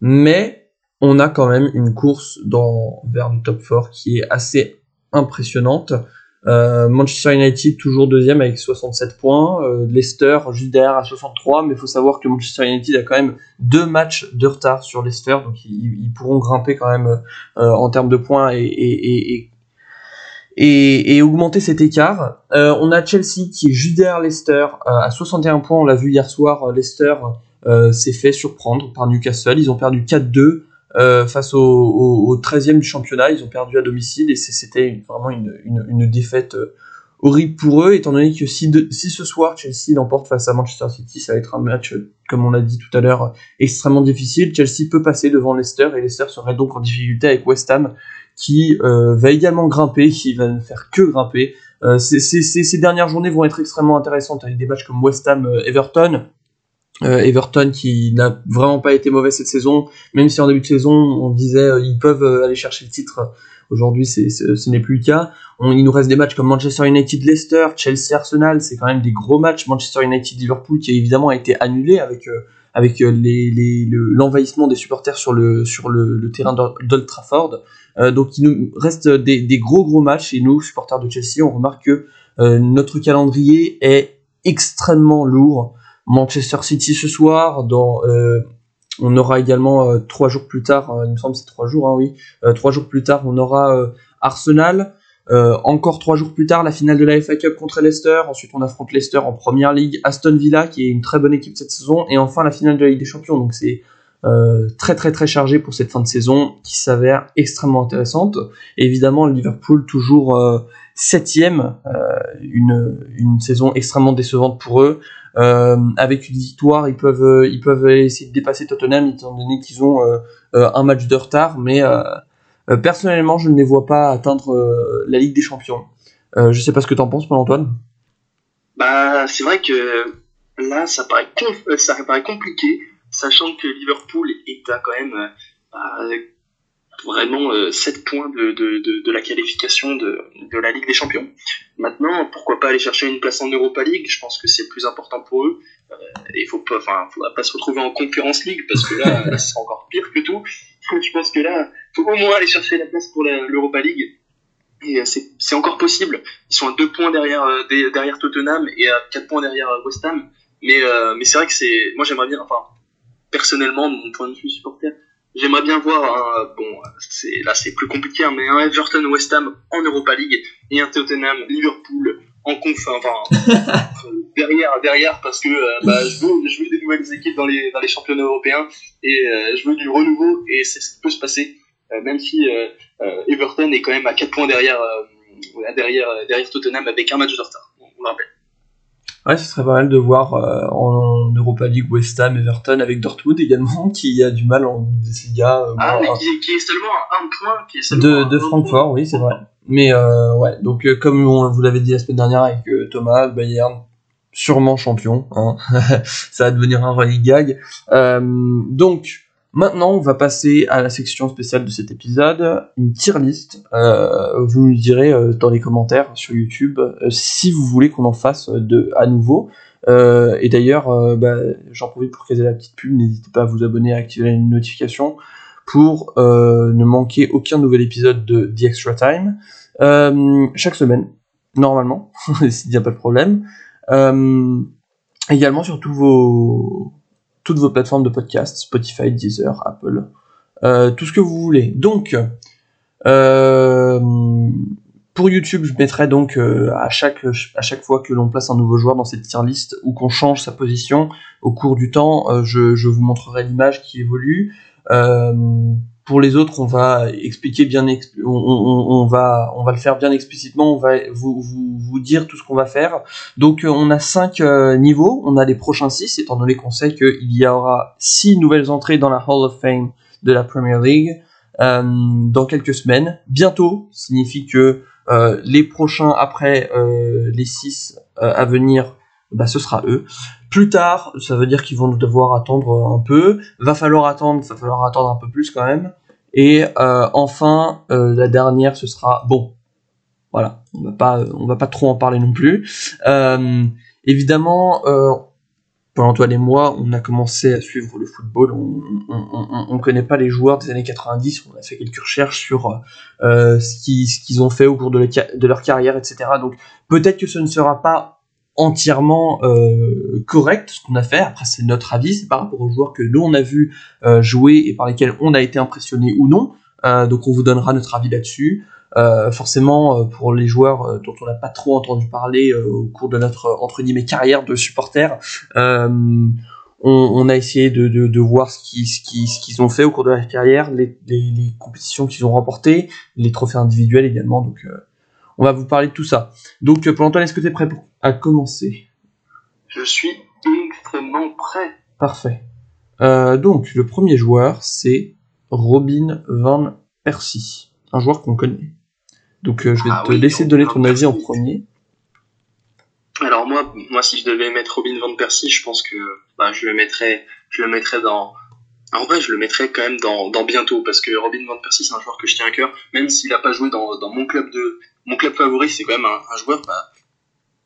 Mais on a quand même une course dans, vers le top 4 qui est assez impressionnante. Euh, Manchester United toujours deuxième avec 67 points, Leicester juste derrière à 63, mais il faut savoir que Manchester United a quand même deux matchs de retard sur Leicester, donc ils, pourront grimper quand même en termes de points et, et, et et, augmenter cet écart. Euh, on a Chelsea qui est juste derrière Leicester euh, à 61 points. On l'a vu hier soir, euh, Leicester s'est fait surprendre par Newcastle. Ils ont perdu 4-2 face au, 13e du championnat. Ils ont perdu à domicile et c'était vraiment une, défaite horrible pour eux, étant donné que si, si ce soir Chelsea l'emporte face à Manchester City, ça va être un match, comme on l'a dit tout à l'heure, extrêmement difficile. Chelsea peut passer devant Leicester et Leicester serait donc en difficulté avec West Ham qui euh, va également grimper, qui va ne faire que grimper. Euh, ces, dernières journées vont être extrêmement intéressantes avec des matchs comme West Ham euh, Everton. Everton qui n'a vraiment pas été mauvais cette saison, même si en début de saison on disait ils peuvent aller chercher le titre. Aujourd'hui, ce n'est plus le cas. il nous reste des matchs comme Manchester United, Leicester, Chelsea, Arsenal. C'est quand même des gros matchs. Manchester United, Liverpool, qui a évidemment été annulé avec avec l'envahissement des supporters sur le sur le terrain d'Old Trafford. Euh, donc il nous reste des, gros gros matchs et nous, supporters de Chelsea, on remarque que euh, notre calendrier est extrêmement lourd. Manchester City ce soir, euh, on aura également trois jours plus tard, il me semble c'est trois jours, hein, oui, trois jours plus tard, on aura Arsenal. encore trois jours plus tard, la finale de la FA Cup contre Leicester. Ensuite, on affronte Leicester en première ligue. Aston Villa, qui est une très bonne équipe cette saison. Et enfin, la finale de la Ligue des Champions. Donc, c'est euh, très très très chargé pour cette fin de saison qui s'avère extrêmement intéressante. évidemment, Liverpool toujours euh, septième, euh, une, une saison extrêmement décevante pour eux. avec une victoire, ils peuvent ils peuvent essayer de dépasser Tottenham étant donné qu'ils ont un match de retard, mais personnellement, je ne les vois pas atteindre la Ligue des Champions. je sais pas ce que tu en penses, Paul Antoine. Bah, c'est vrai que là, ça paraît ça paraît compliqué sachant que Liverpool est à quand même euh, vraiment 7 euh, points de, de, de, la qualification de, de la Ligue des Champions. Maintenant, pourquoi pas aller chercher une place en Europa League? Je pense que c'est plus important pour eux. Euh, il faut pas, enfin, faudra pas se retrouver en Conference League parce que là, *laughs* là c'est encore pire que tout. *laughs* Je pense que là, faut au moins aller chercher la place pour l'Europa League. Et c'est encore possible. Ils sont à deux points derrière, derrière Tottenham et à quatre points derrière West Ham. Mais, mais c'est vrai que c'est. Moi, j'aimerais bien. Enfin, personnellement, de mon point de vue supporter, j'aimerais bien voir un. Bon, c'est là, c'est plus compliqué, hein, mais un Everton West Ham en Europa League et un Tottenham Liverpool en conf. Enfin, *laughs* derrière, derrière, parce que bah, je, veux, je veux des nouvelles équipes dans les, dans les championnats européens et je veux du renouveau et c'est ce qui peut se passer. Euh, même si euh, euh, Everton est quand même à 4 points derrière, derrière, derrière Tottenham avec un match de retard, on le rappelle. Ouais, ce serait pas mal de voir en, Europa League West Ham, Everton avec Dortmund également, *laughs* qui a du mal en Bundesliga. ah, mais qui, est seulement à un point. Qui est seulement de, de Francfort, oui, c'est vrai. Mais ouais, donc comme on vous l'avait dit la semaine dernière avec Thomas, Bayern, sûrement champion. Hein. *laughs* Ça va devenir un running gag. donc, Maintenant, on va passer à la section spéciale de cet épisode, une tier list. Euh, vous nous direz euh, dans les commentaires sur YouTube euh, si vous voulez qu'on en fasse de à nouveau. et d'ailleurs, bah, j'en profite pour caser la petite pub. N'hésitez pas à vous abonner, à activer les notifications pour ne manquer aucun nouvel épisode de The Extra Time chaque semaine, normalement, *laughs* s'il n'y a pas de problème. également sur tous vos toutes vos plateformes de podcast, Spotify, Deezer, Apple, euh, tout ce que vous voulez. Donc, euh, pour YouTube, je mettrai donc euh, à, chaque, à chaque fois que l'on place un nouveau joueur dans cette tier list ou qu'on change sa position au cours du temps, je, je, vous montrerai l'image qui évolue. Pour les autres, on va expliquer bien, on, va, on va le faire bien explicitement. On va vous, vous, dire tout ce qu'on va faire. Donc, on a cinq niveaux. On a les prochains six, étant donné qu'on sait qu'il y aura six nouvelles entrées dans la Hall of Fame de la Premier League euh, dans quelques semaines. Bientôt signifie que euh, les prochains après euh, les six à venir, bah, ce sera eux. Plus tard, ça veut dire qu'ils vont devoir attendre un peu. Va falloir attendre, va falloir attendre un peu plus quand même. Et enfin, la dernière, ce sera bon. Voilà, on va pas, on va pas trop en parler non plus. évidemment, pendant toi et moi, on a commencé à suivre le football. On ne connaît pas les joueurs des années 90. On a fait quelques recherches sur euh, ce qu'ils ont fait au cours de, leur carrière, etc. Donc peut-être que ce ne sera pas entièrement euh, correct ce qu'on a fait. Après, c'est notre avis. C'est par rapport aux joueurs que nous on a vu euh, jouer et par lesquels on a été impressionné ou non. Euh, donc on vous donnera notre avis là-dessus. Euh, forcément, euh, pour les joueurs euh, dont on n'a pas trop entendu parler au cours de notre entre guillemets carrière de supporter, on, on, a essayé de, de, de voir ce qu'ils ce qui, ce qu'ils ont fait au cours de leur carrière, les, les, les compétitions qu'ils ont remportées, les trophées individuels également. Donc, on va vous parler de tout ça. Donc, pour Antoine, est-ce que tu es prêt pour, à commencer? Je suis extrêmement prêt. Parfait. Euh, donc, le premier joueur, c'est Robin Van Persie, un joueur qu'on connaît. Donc euh, je vais ah te laisser donner ton avis en premier. Alors moi, moi si je devais mettre Robin van Persie, je pense que bah, je le mettrais, je le mettrais dans. En vrai, je le mettrais quand même dans, dans bientôt parce que Robin van Persie c'est un joueur que je tiens à cœur, même s'il n'a pas joué dans, dans, mon club de mon club favori, c'est quand même un, joueur bah,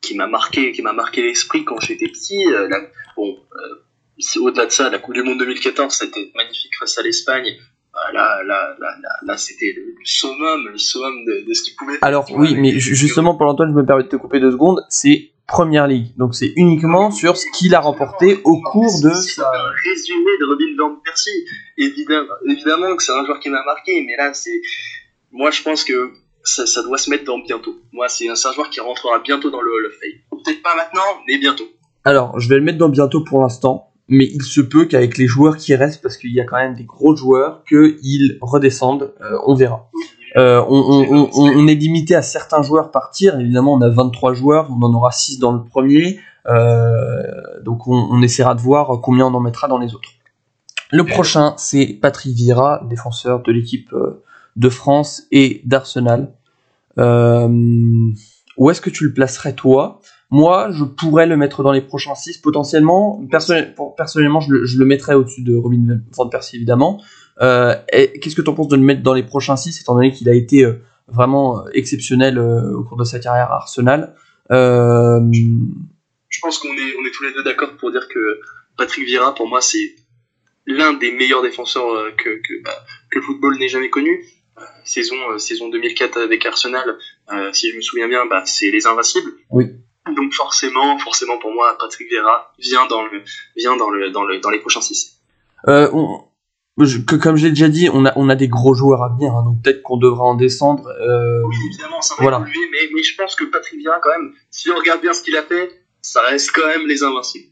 qui m'a marqué, qui m'a marqué l'esprit quand j'étais petit. Euh, bon, euh, au-delà de ça, la Coupe du Monde 2014, c'était magnifique face à l'Espagne. Bah, là, là, là, là, c'était le, summum, le summum de, ce qu'il pouvait faire. Alors oui, mais justement pour l'Antoine, je me permets de te couper deux secondes, c'est Première Ligue, donc c'est uniquement sur ce qu'il a remporté au cours de C'est un résumé de Robin van Persie. Évidemment, évidemment que c'est un joueur qui m'a marqué, mais là, c'est... Moi, je pense que ça, doit se mettre dans bientôt. Moi, c'est un, joueur qui rentrera bientôt dans le Hall of Fame. Peut-être pas maintenant, mais bientôt. Alors, je vais le mettre dans bientôt pour l'instant mais il se peut qu'avec les joueurs qui restent, parce qu'il y a quand même des gros joueurs, qu'ils redescendent, euh, on verra. Euh, on, est limité à certains joueurs par tir, évidemment on a 23 joueurs, on en aura 6 dans le premier, euh, donc on, essaiera de voir combien on en mettra dans les autres. Le prochain, c'est Patrick Vieira, défenseur de l'équipe de France et d'Arsenal. Euh, où est-ce que tu le placerais toi? Moi, je pourrais le mettre dans les prochains 6 potentiellement. personnellement, je le, mettrais au-dessus de Robin Van Persie évidemment. Euh, Qu'est-ce que tu en penses de le mettre dans les prochains 6 étant donné qu'il a été euh, vraiment euh, exceptionnel euh, au cours de sa carrière à Arsenal? Je pense qu'on est, tous les deux d'accord pour dire que Patrick Vieira, pour moi, c'est l'un des meilleurs défenseurs que, bah, que le football n'ait jamais connu. Saison, saison 2004 avec Arsenal, si je me souviens bien, bah, c'est les Invincibles. Oui. Donc forcément, forcément pour moi, Patrick Vieira vient dans le, vient dans le, dans le, dans les prochains 6. Euh, que, comme j'ai déjà dit, on a, on a des gros joueurs à venir, hein, donc peut-être qu'on devra en descendre. Euh, oui, évidemment, ça va voilà. évoluer, mais, mais je pense que Patrick Vieira, quand même, si on regarde bien ce qu'il a fait, ça reste quand même les invincibles.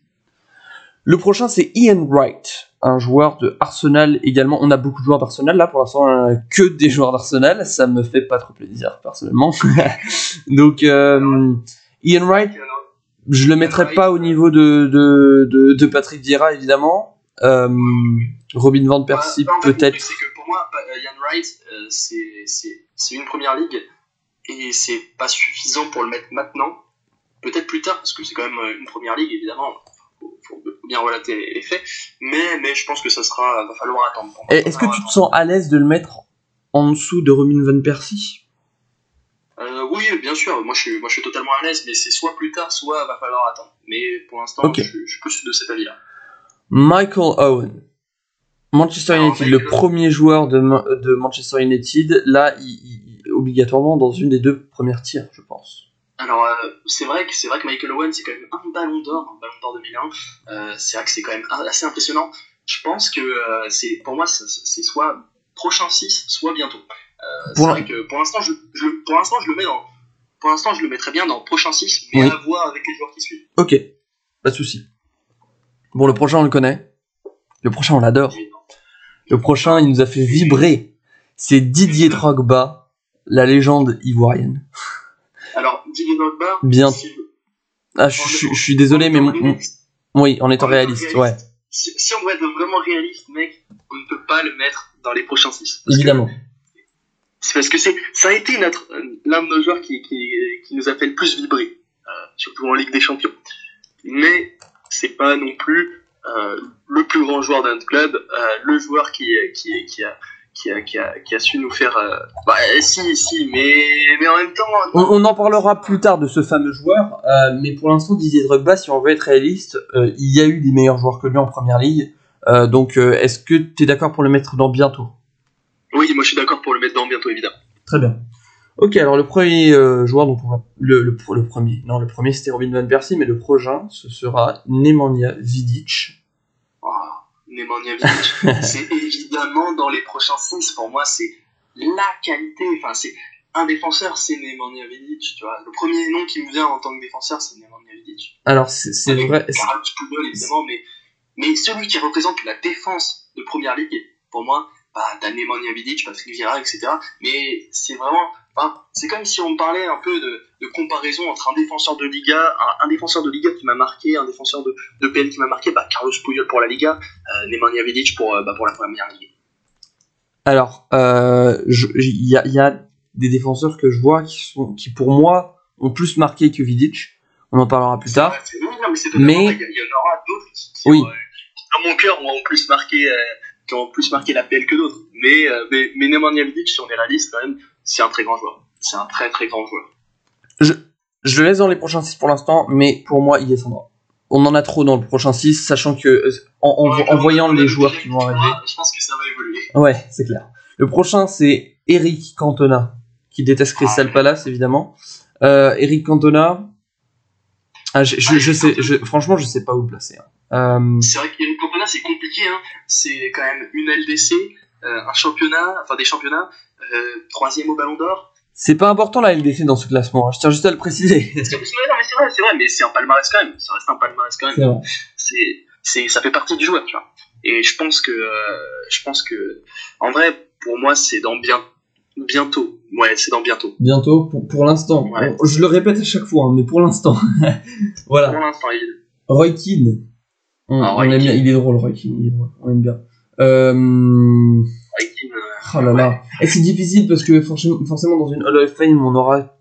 Le prochain, c'est Ian Wright, un joueur de Arsenal également. On a beaucoup de joueurs d'Arsenal là, pour l'instant, euh, que des joueurs d'Arsenal. Ça me fait pas trop plaisir, personnellement. *laughs* donc, euh, Ian Wright, je le mettrai pas au niveau de, de, de, de Patrick Vieira, évidemment. Euh, Robin Van Persie, peut-être. C'est que pour moi, euh, Ian Wright, euh, c'est une première ligue et c'est pas suffisant pour le mettre maintenant. Peut-être plus tard, parce que c'est quand même euh, une première ligue, évidemment. Faut bien relater les faits. Mais, mais je pense que ça sera, va falloir attendre. Est-ce que tu te sens à l'aise de le mettre en dessous de Robin Van Persie? Euh, oui, bien sûr, moi je, suis, moi je suis totalement à l'aise, mais c'est soit plus tard, soit va falloir attendre. Mais pour l'instant, je, je, suis plus de cet avis-là. Michael Owen. Manchester United, le premier joueur de, de Manchester United, là, il, obligatoirement dans une des deux premières tirs, je pense. Alors, euh, c'est vrai que c'est vrai que Michael Owen, c'est quand même un ballon d'or, un ballon d'or 2001. Euh, c'est vrai que c'est quand même assez impressionnant. Je pense que euh, c'est pour moi, c'est soit prochain 6, soit bientôt. C'est vrai que pour l'instant, je, je, pour l'instant, je le mets dans, pour l'instant, je le mettrais bien dans prochain 6, mais à voir avec les joueurs qui suivent. Ok, pas de souci. Bon, le prochain, on le connaît. Le prochain, on l'adore. Le prochain, il nous a fait vibrer. C'est Didier Drogba, la légende ivoirienne. Bien. Ah, je, suis désolé, mais oui, en étant réaliste, ouais. Si, on doit être vraiment réaliste, mec, on ne peut pas le mettre dans les prochains 6. Évidemment. C'est parce que c'est, ça a été notre, l'un de nos joueurs qui, qui, qui, nous a fait le plus vibrer, euh, surtout en Ligue des Champions. Mais c'est pas non plus euh, le plus grand joueur d'un club, euh, le joueur qui, qui, qui a qui a, qui, a, qui a, su nous faire. Euh... Bah, si, si, mais, mais en même temps. On, on, en parlera plus tard de ce fameux joueur, euh, mais pour l'instant, Didier Drogba, si on veut être réaliste, euh, il y a eu des meilleurs joueurs que lui en première ligue. Donc, est-ce que tu es d'accord pour le mettre dans bientôt? Oui, moi je suis d'accord pour le mettre dans bientôt, évidemment. Très bien. Ok, alors le premier joueur, donc on va, le, le, le, premier, non, le premier c'était Robin Van Persie, mais le prochain, ce sera Nemanja Vidic. Nemanja *laughs* c'est évidemment dans les prochains 6. Pour moi, c'est la qualité. Enfin, c'est un défenseur, c'est Nemanja Vidic. Tu vois, le premier nom qui me vient en tant que défenseur, c'est Nemanja Vidic. Alors, c'est vrai. Carlos Puyol, évidemment, mais, mais celui qui représente la défense de première ligue, pour moi, bah, t'as Nemanja Vidic, Patrick Vieira, etc. Mais c'est vraiment Enfin, c'est comme si on parlait un peu de, de, comparaison entre un défenseur de Liga, un, un défenseur de Liga qui m'a marqué, un défenseur de, de PL qui m'a marqué, bah, Carlos Puyol pour la Liga, euh, Nemanja Vidic pour, euh, bah, pour la première ligue. Alors, il euh, y, a, y, a, des défenseurs que je vois qui, sont, qui pour moi ont plus marqué que Vidic. On en parlera plus tard. non, mais, mais... il y en aura d'autres qui, qui, oui. ont, dans mon cœur, ont plus marqué, qui ont plus marqué la PL que d'autres. Mais, mais, mais Nemanja Vidic, si on est réaliste quand même, c'est un très grand joueur. C'est un très très grand joueur. Je, je le laisse dans les prochains 6 pour l'instant, mais pour moi, il descendra. On en a trop dans le prochain 6, sachant que en, en, ouais, en voyant les joueurs qui vont arriver. Je pense que ça va évoluer. Ouais, c'est clair. Le prochain, c'est Eric Cantona, qui déteste Crystal ah, Palace, évidemment. Euh, Eric Cantona. Ah, je, je, je sais, je, franchement, je sais pas où le placer. Hein. Euh... C'est vrai qu'Eric Cantona, c'est compliqué. Hein. C'est quand même une LDC, euh, un championnat, enfin des championnats, euh, troisième au Ballon d'Or. C'est pas important la LDC dans ce classement, hein. je tiens juste à le préciser. *laughs* non, mais c'est vrai, c'est vrai, mais c'est un palmarès quand même. Ça reste un palmarès quand même. C'est, ça fait partie du joueur, tu vois. Et je pense que, euh, je pense que, en vrai, pour moi, c'est dans bien, bientôt. Ouais, c'est dans bientôt. Bientôt, pour, pour l'instant. Ouais. Je le répète à chaque fois, hein, mais pour l'instant. *laughs* voilà. Pour l'instant, il... Roy Keane. On, Ah, on Roy aime bien, il est drôle, Roy Keane, il est drôle, on aime bien. Euh... Roy Keane, Oh là là. Et c'est difficile parce que forcément, forcément dans une Hall of Fame, on aura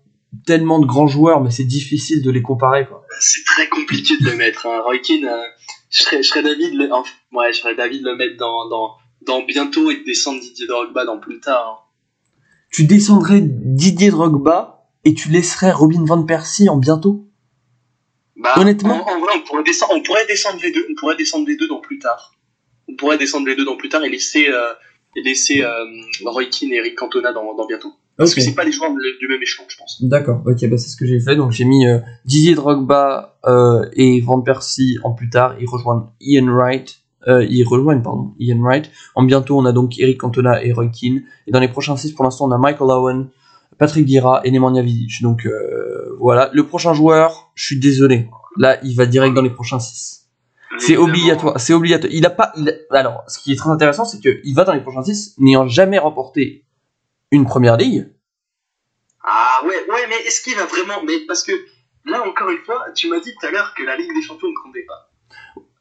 tellement de grands joueurs, mais c'est difficile de les comparer. Quoi. C'est très compliqué de le mettre. Hein. Roy Keane, euh, je serais, je serais d'avis de le, enfin, ouais, je serais d'avis de le mettre dans, dans, dans bientôt et de descendre Didier Drogba dans plus tard. hein. Tu descendrais Didier Drogba et tu laisserais Robin Van Persie en bientôt? Bah, Honnêtement? en, en vrai, on pourrait descendre, on pourrait descendre les deux, on pourrait descendre les deux dans plus tard. On pourrait descendre les deux dans plus tard et laisser, euh, et laisser euh, Roy Keane et Eric Cantona dans, dans bientôt. Parce que c'est pas des joueurs du même échelon, je pense. D'accord, ok, bah c'est ce que j'ai fait. Donc j'ai mis euh, Didier Drogba euh, et Van Persie en plus tard. Ils rejoignent Ian Wright. Euh, ils rejoignent, pardon, Ian Wright. En bientôt, on a donc Eric Cantona et Roy Keane. Et dans les prochains 6, pour l'instant, on a Michael Owen, Patrick Vieira et Nemanja Vidic. Donc euh, voilà. Le prochain joueur, je suis désolé. Là, il va direct dans les prochains 6. C'est obligatoire, c'est obligatoire. Il a pas, il a- alors, ce qui est très intéressant, c'est qu'il va dans les prochains 6, n'ayant jamais remporté une première ligue. Ah ouais, ouais, mais est-ce qu'il va vraiment Mais parce que là, encore une fois, tu m'as dit tout à l'heure que la Ligue des Champions ne comptait pas.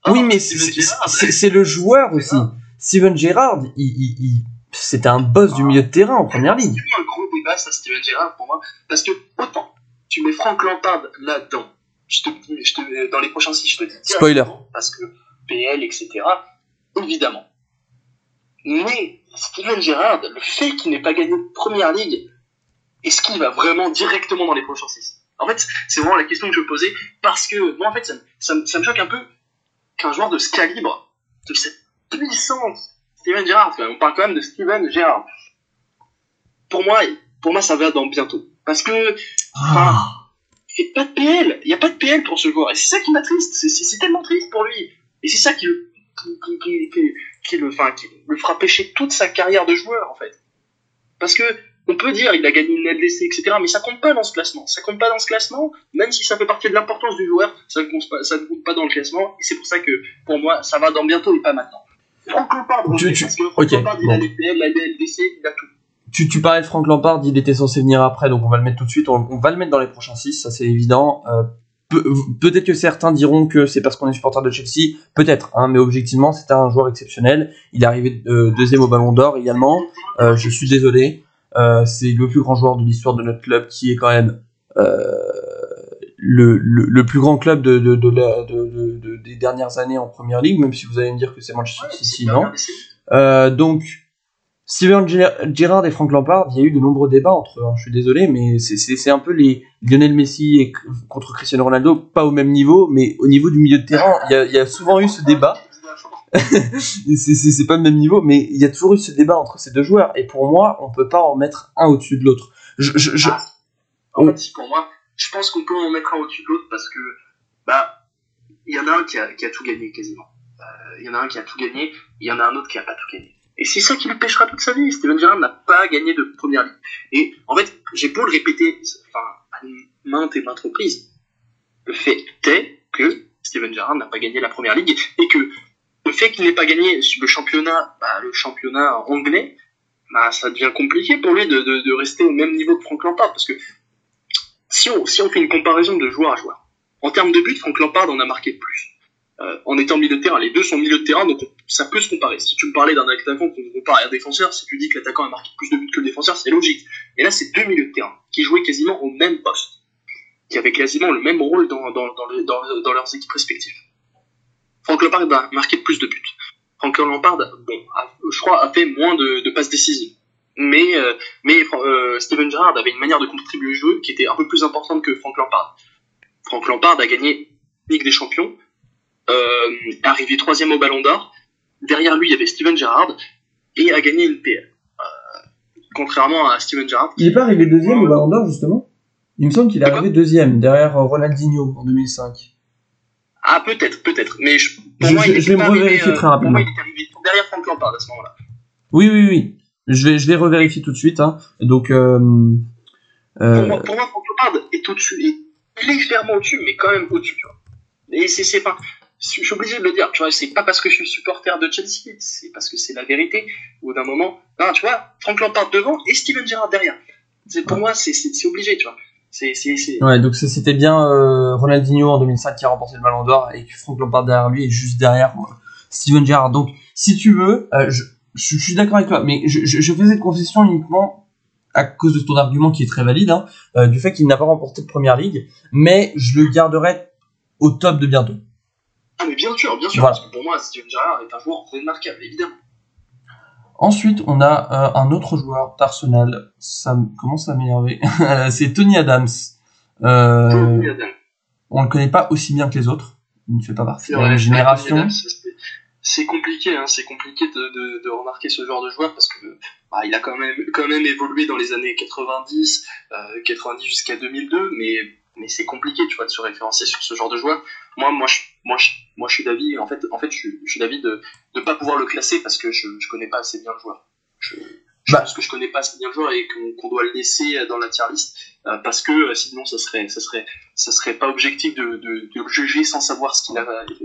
Oui, Oh, mais c'est- le joueur aussi. Steven Gerrard, il, il- il- c'était un boss du milieu de terrain en première ligue. C'est un gros débat, ça, Steven Gerrard, pour moi. Parce que, autant, tu mets Frank Lampard là-dedans. Je te, je te, dans les prochains six, je te dis. Spoiler. Parce que PL, etc. Évidemment. Mais, Steven Gerrard, le fait qu'il n'ait pas gagné de première ligue, est-ce qu'il va vraiment directement dans les prochains six? En fait, c'est vraiment la question que je me posais. Parce que, moi, en fait, ça, me- ça, me- ça me choque un peu qu'un joueur de ce calibre, de cette puissance, Steven Gerrard, quand même, on parle quand même de Steven Gerrard. Pour moi, pour moi, ça va dans bientôt. Parce que, enfin, a pas de PL. Il n'y a pas de PL pour ce joueur. Et c'est ça qui m'attriste. C'est, tellement triste pour lui. Et c'est ça qui le, qui, qui, qui, qui- qui le, enfin, qui le fera pêcher toute sa carrière de joueur, en fait. Parce que, on peut dire, il a gagné une LDC, etc., mais ça compte pas dans ce classement. Ça compte pas dans ce classement, même si ça fait partie de l'importance du joueur, ça ne compte pas, ça ne compte pas dans le classement, et c'est pour ça que, pour moi, ça va dans bientôt et pas maintenant. Franck Lampard, Tu- parce que Franck ok, Lampard, il a les PL, la LDC, il a tout. Tu, tu parlais de Frank Lampard, il était censé venir après, donc on va le mettre tout de suite. On, on va le mettre dans les prochains 6, ça c'est évident. Euh, peu- Peut-être que certains diront que c'est parce qu'on est supporter de Chelsea, peut-être, hein, mais objectivement, c'était un joueur exceptionnel. Il est arrivé euh, deuxième au Ballon d'Or également. Euh, je suis désolé, euh, c'est le plus grand joueur de l'histoire de notre club qui est quand même euh, le, le, le plus grand club de, de, de la- de- de- de- des dernières années en première ligue, même si vous allez me dire que c'est Manchester City, non Euh, donc, Steven Ger- Gerrard et Frank Lampard, il y a eu de nombreux débats entre eux. hein, je suis désolé, mais c'est- un peu les Lionel Messi et, contre Cristiano Ronaldo, pas au même niveau, mais au niveau du milieu de terrain, il y a, il y a souvent eu ce débat. *laughs* C'est- pas le même niveau, mais il y a toujours eu ce débat entre ces deux joueurs. Et pour moi, on peut pas en mettre un au-dessus de l'autre. Je, je, je- En fait, si, pour moi, je pense qu'on peut en mettre un au-dessus de l'autre parce que, bah, il y en a un qui a, qui a tout gagné quasiment. Euh, Il y en a un qui a tout gagné, il y en a un autre qui a pas tout gagné. Et c'est ça qui lui pêchera toute sa vie. Steven Gerrard n'a pas gagné de première ligue. Et en fait, j'ai beau le répéter, enfin, à maintes et maintes reprises, le fait est que Steven Gerrard n'a pas gagné la première ligue et que le fait qu'il n'ait pas gagné le championnat, bah, le championnat anglais, bah, ça devient compliqué pour lui de, de, de rester au même niveau que Frank Lampard parce que si on, si on fait une comparaison de joueur à joueur, en termes de buts, Frank Lampard en a marqué plus. Euh, en étant milieu de terrain, les deux sont milieu de terrain, donc on- ça peut se comparer. Si tu me parlais d'un attaquant qu'on compare à un défenseur, si tu dis que l'attaquant a marqué plus de buts que le défenseur, c'est logique. Et là, c'est deux milieux de terrain qui jouaient quasiment au même poste, qui avaient quasiment le même rôle dans, dans, dans, le- dans, dans leurs équipes respectives. Frank Lampard a marqué plus de buts. Frank Lampard, bon, a- je crois, a fait moins de, passes décisives. Mais, euh, mais euh, Steven Gerrard avait une manière de contribuer au jeu qui était un peu plus importante que Frank Lampard. Frank Lampard a gagné Ligue des Champions, arrivé troisième au Ballon d'Or. Derrière lui, il y avait Steven Gerrard et a gagné une PL. Euh, contrairement à Steven Gerrard. Il est pas arrivé deuxième au Ballon d'Or, justement? Il me semble qu'il est arrivé deuxième, derrière euh, Ronaldinho en 2005. Ah, peut-être, peut-être. Mais je, pour Je- moi, je- il je vais me revérifier euh, très Pour rapidement. moi, il est arrivé derrière Frank Lampard à ce moment-là. Oui, oui, oui. Je vais, je vais revérifier tout de suite. Hein. Donc, euh, Pour, euh, moi, pour moi, Frank Lampard est au-dessus, est légèrement au-dessus, mais quand même au-dessus. Et c'est pas, je suis obligé de le dire, tu vois, c'est pas parce que je suis supporter de Chelsea, c'est parce que c'est la vérité. Au d'un moment, tu vois, Frank Lampard devant et Steven Gerrard derrière. Pour moi, c'est, obligé, tu vois. C'est, ouais, donc c'était bien euh, Ronaldinho en 2005 qui a remporté le Ballon d'Or et Franck Lampard derrière lui et juste derrière euh, Steven Gerrard. Donc, si tu veux, euh, je, suis d'accord avec toi, mais je, je, je fais cette concession uniquement à cause de ton argument qui est très valide, hein, euh, du fait qu'il n'a pas remporté de première ligue, mais je le garderai au top de bientôt. Ah, mais bien sûr, bien sûr, Voilà. parce que pour moi, Steven Gerrard est un joueur remarquable, évidemment. Ensuite, on a euh, un autre joueur d'Arsenal, ça me- commence à m'énerver, *laughs* c'est Tony Adams. Euh, Tony Adams. on le connaît pas aussi bien que les autres, il ne fait pas partie de la génération. C'est- c'est compliqué, hein, c'est compliqué de, de, de, remarquer ce genre de joueur parce que bah, il a quand même, quand même évolué dans les années 90, euh, 90 jusqu'à 2002, mais, mais c'est compliqué, tu vois, de se référencer sur ce genre de joueur. Moi, moi, je, moi, je, moi, je suis d'avis, en fait, en fait, je, je suis d'avis de ne pas pouvoir le classer parce que je, je connais pas assez bien le joueur. Je, je Bah. pense que je connais pas assez bien le joueur et qu'on qu'on doit le laisser dans la tier list euh, parce que euh, sinon, ça serait, ça serait, ça serait pas objectif de, de, de le juger sans savoir ce qu'il a,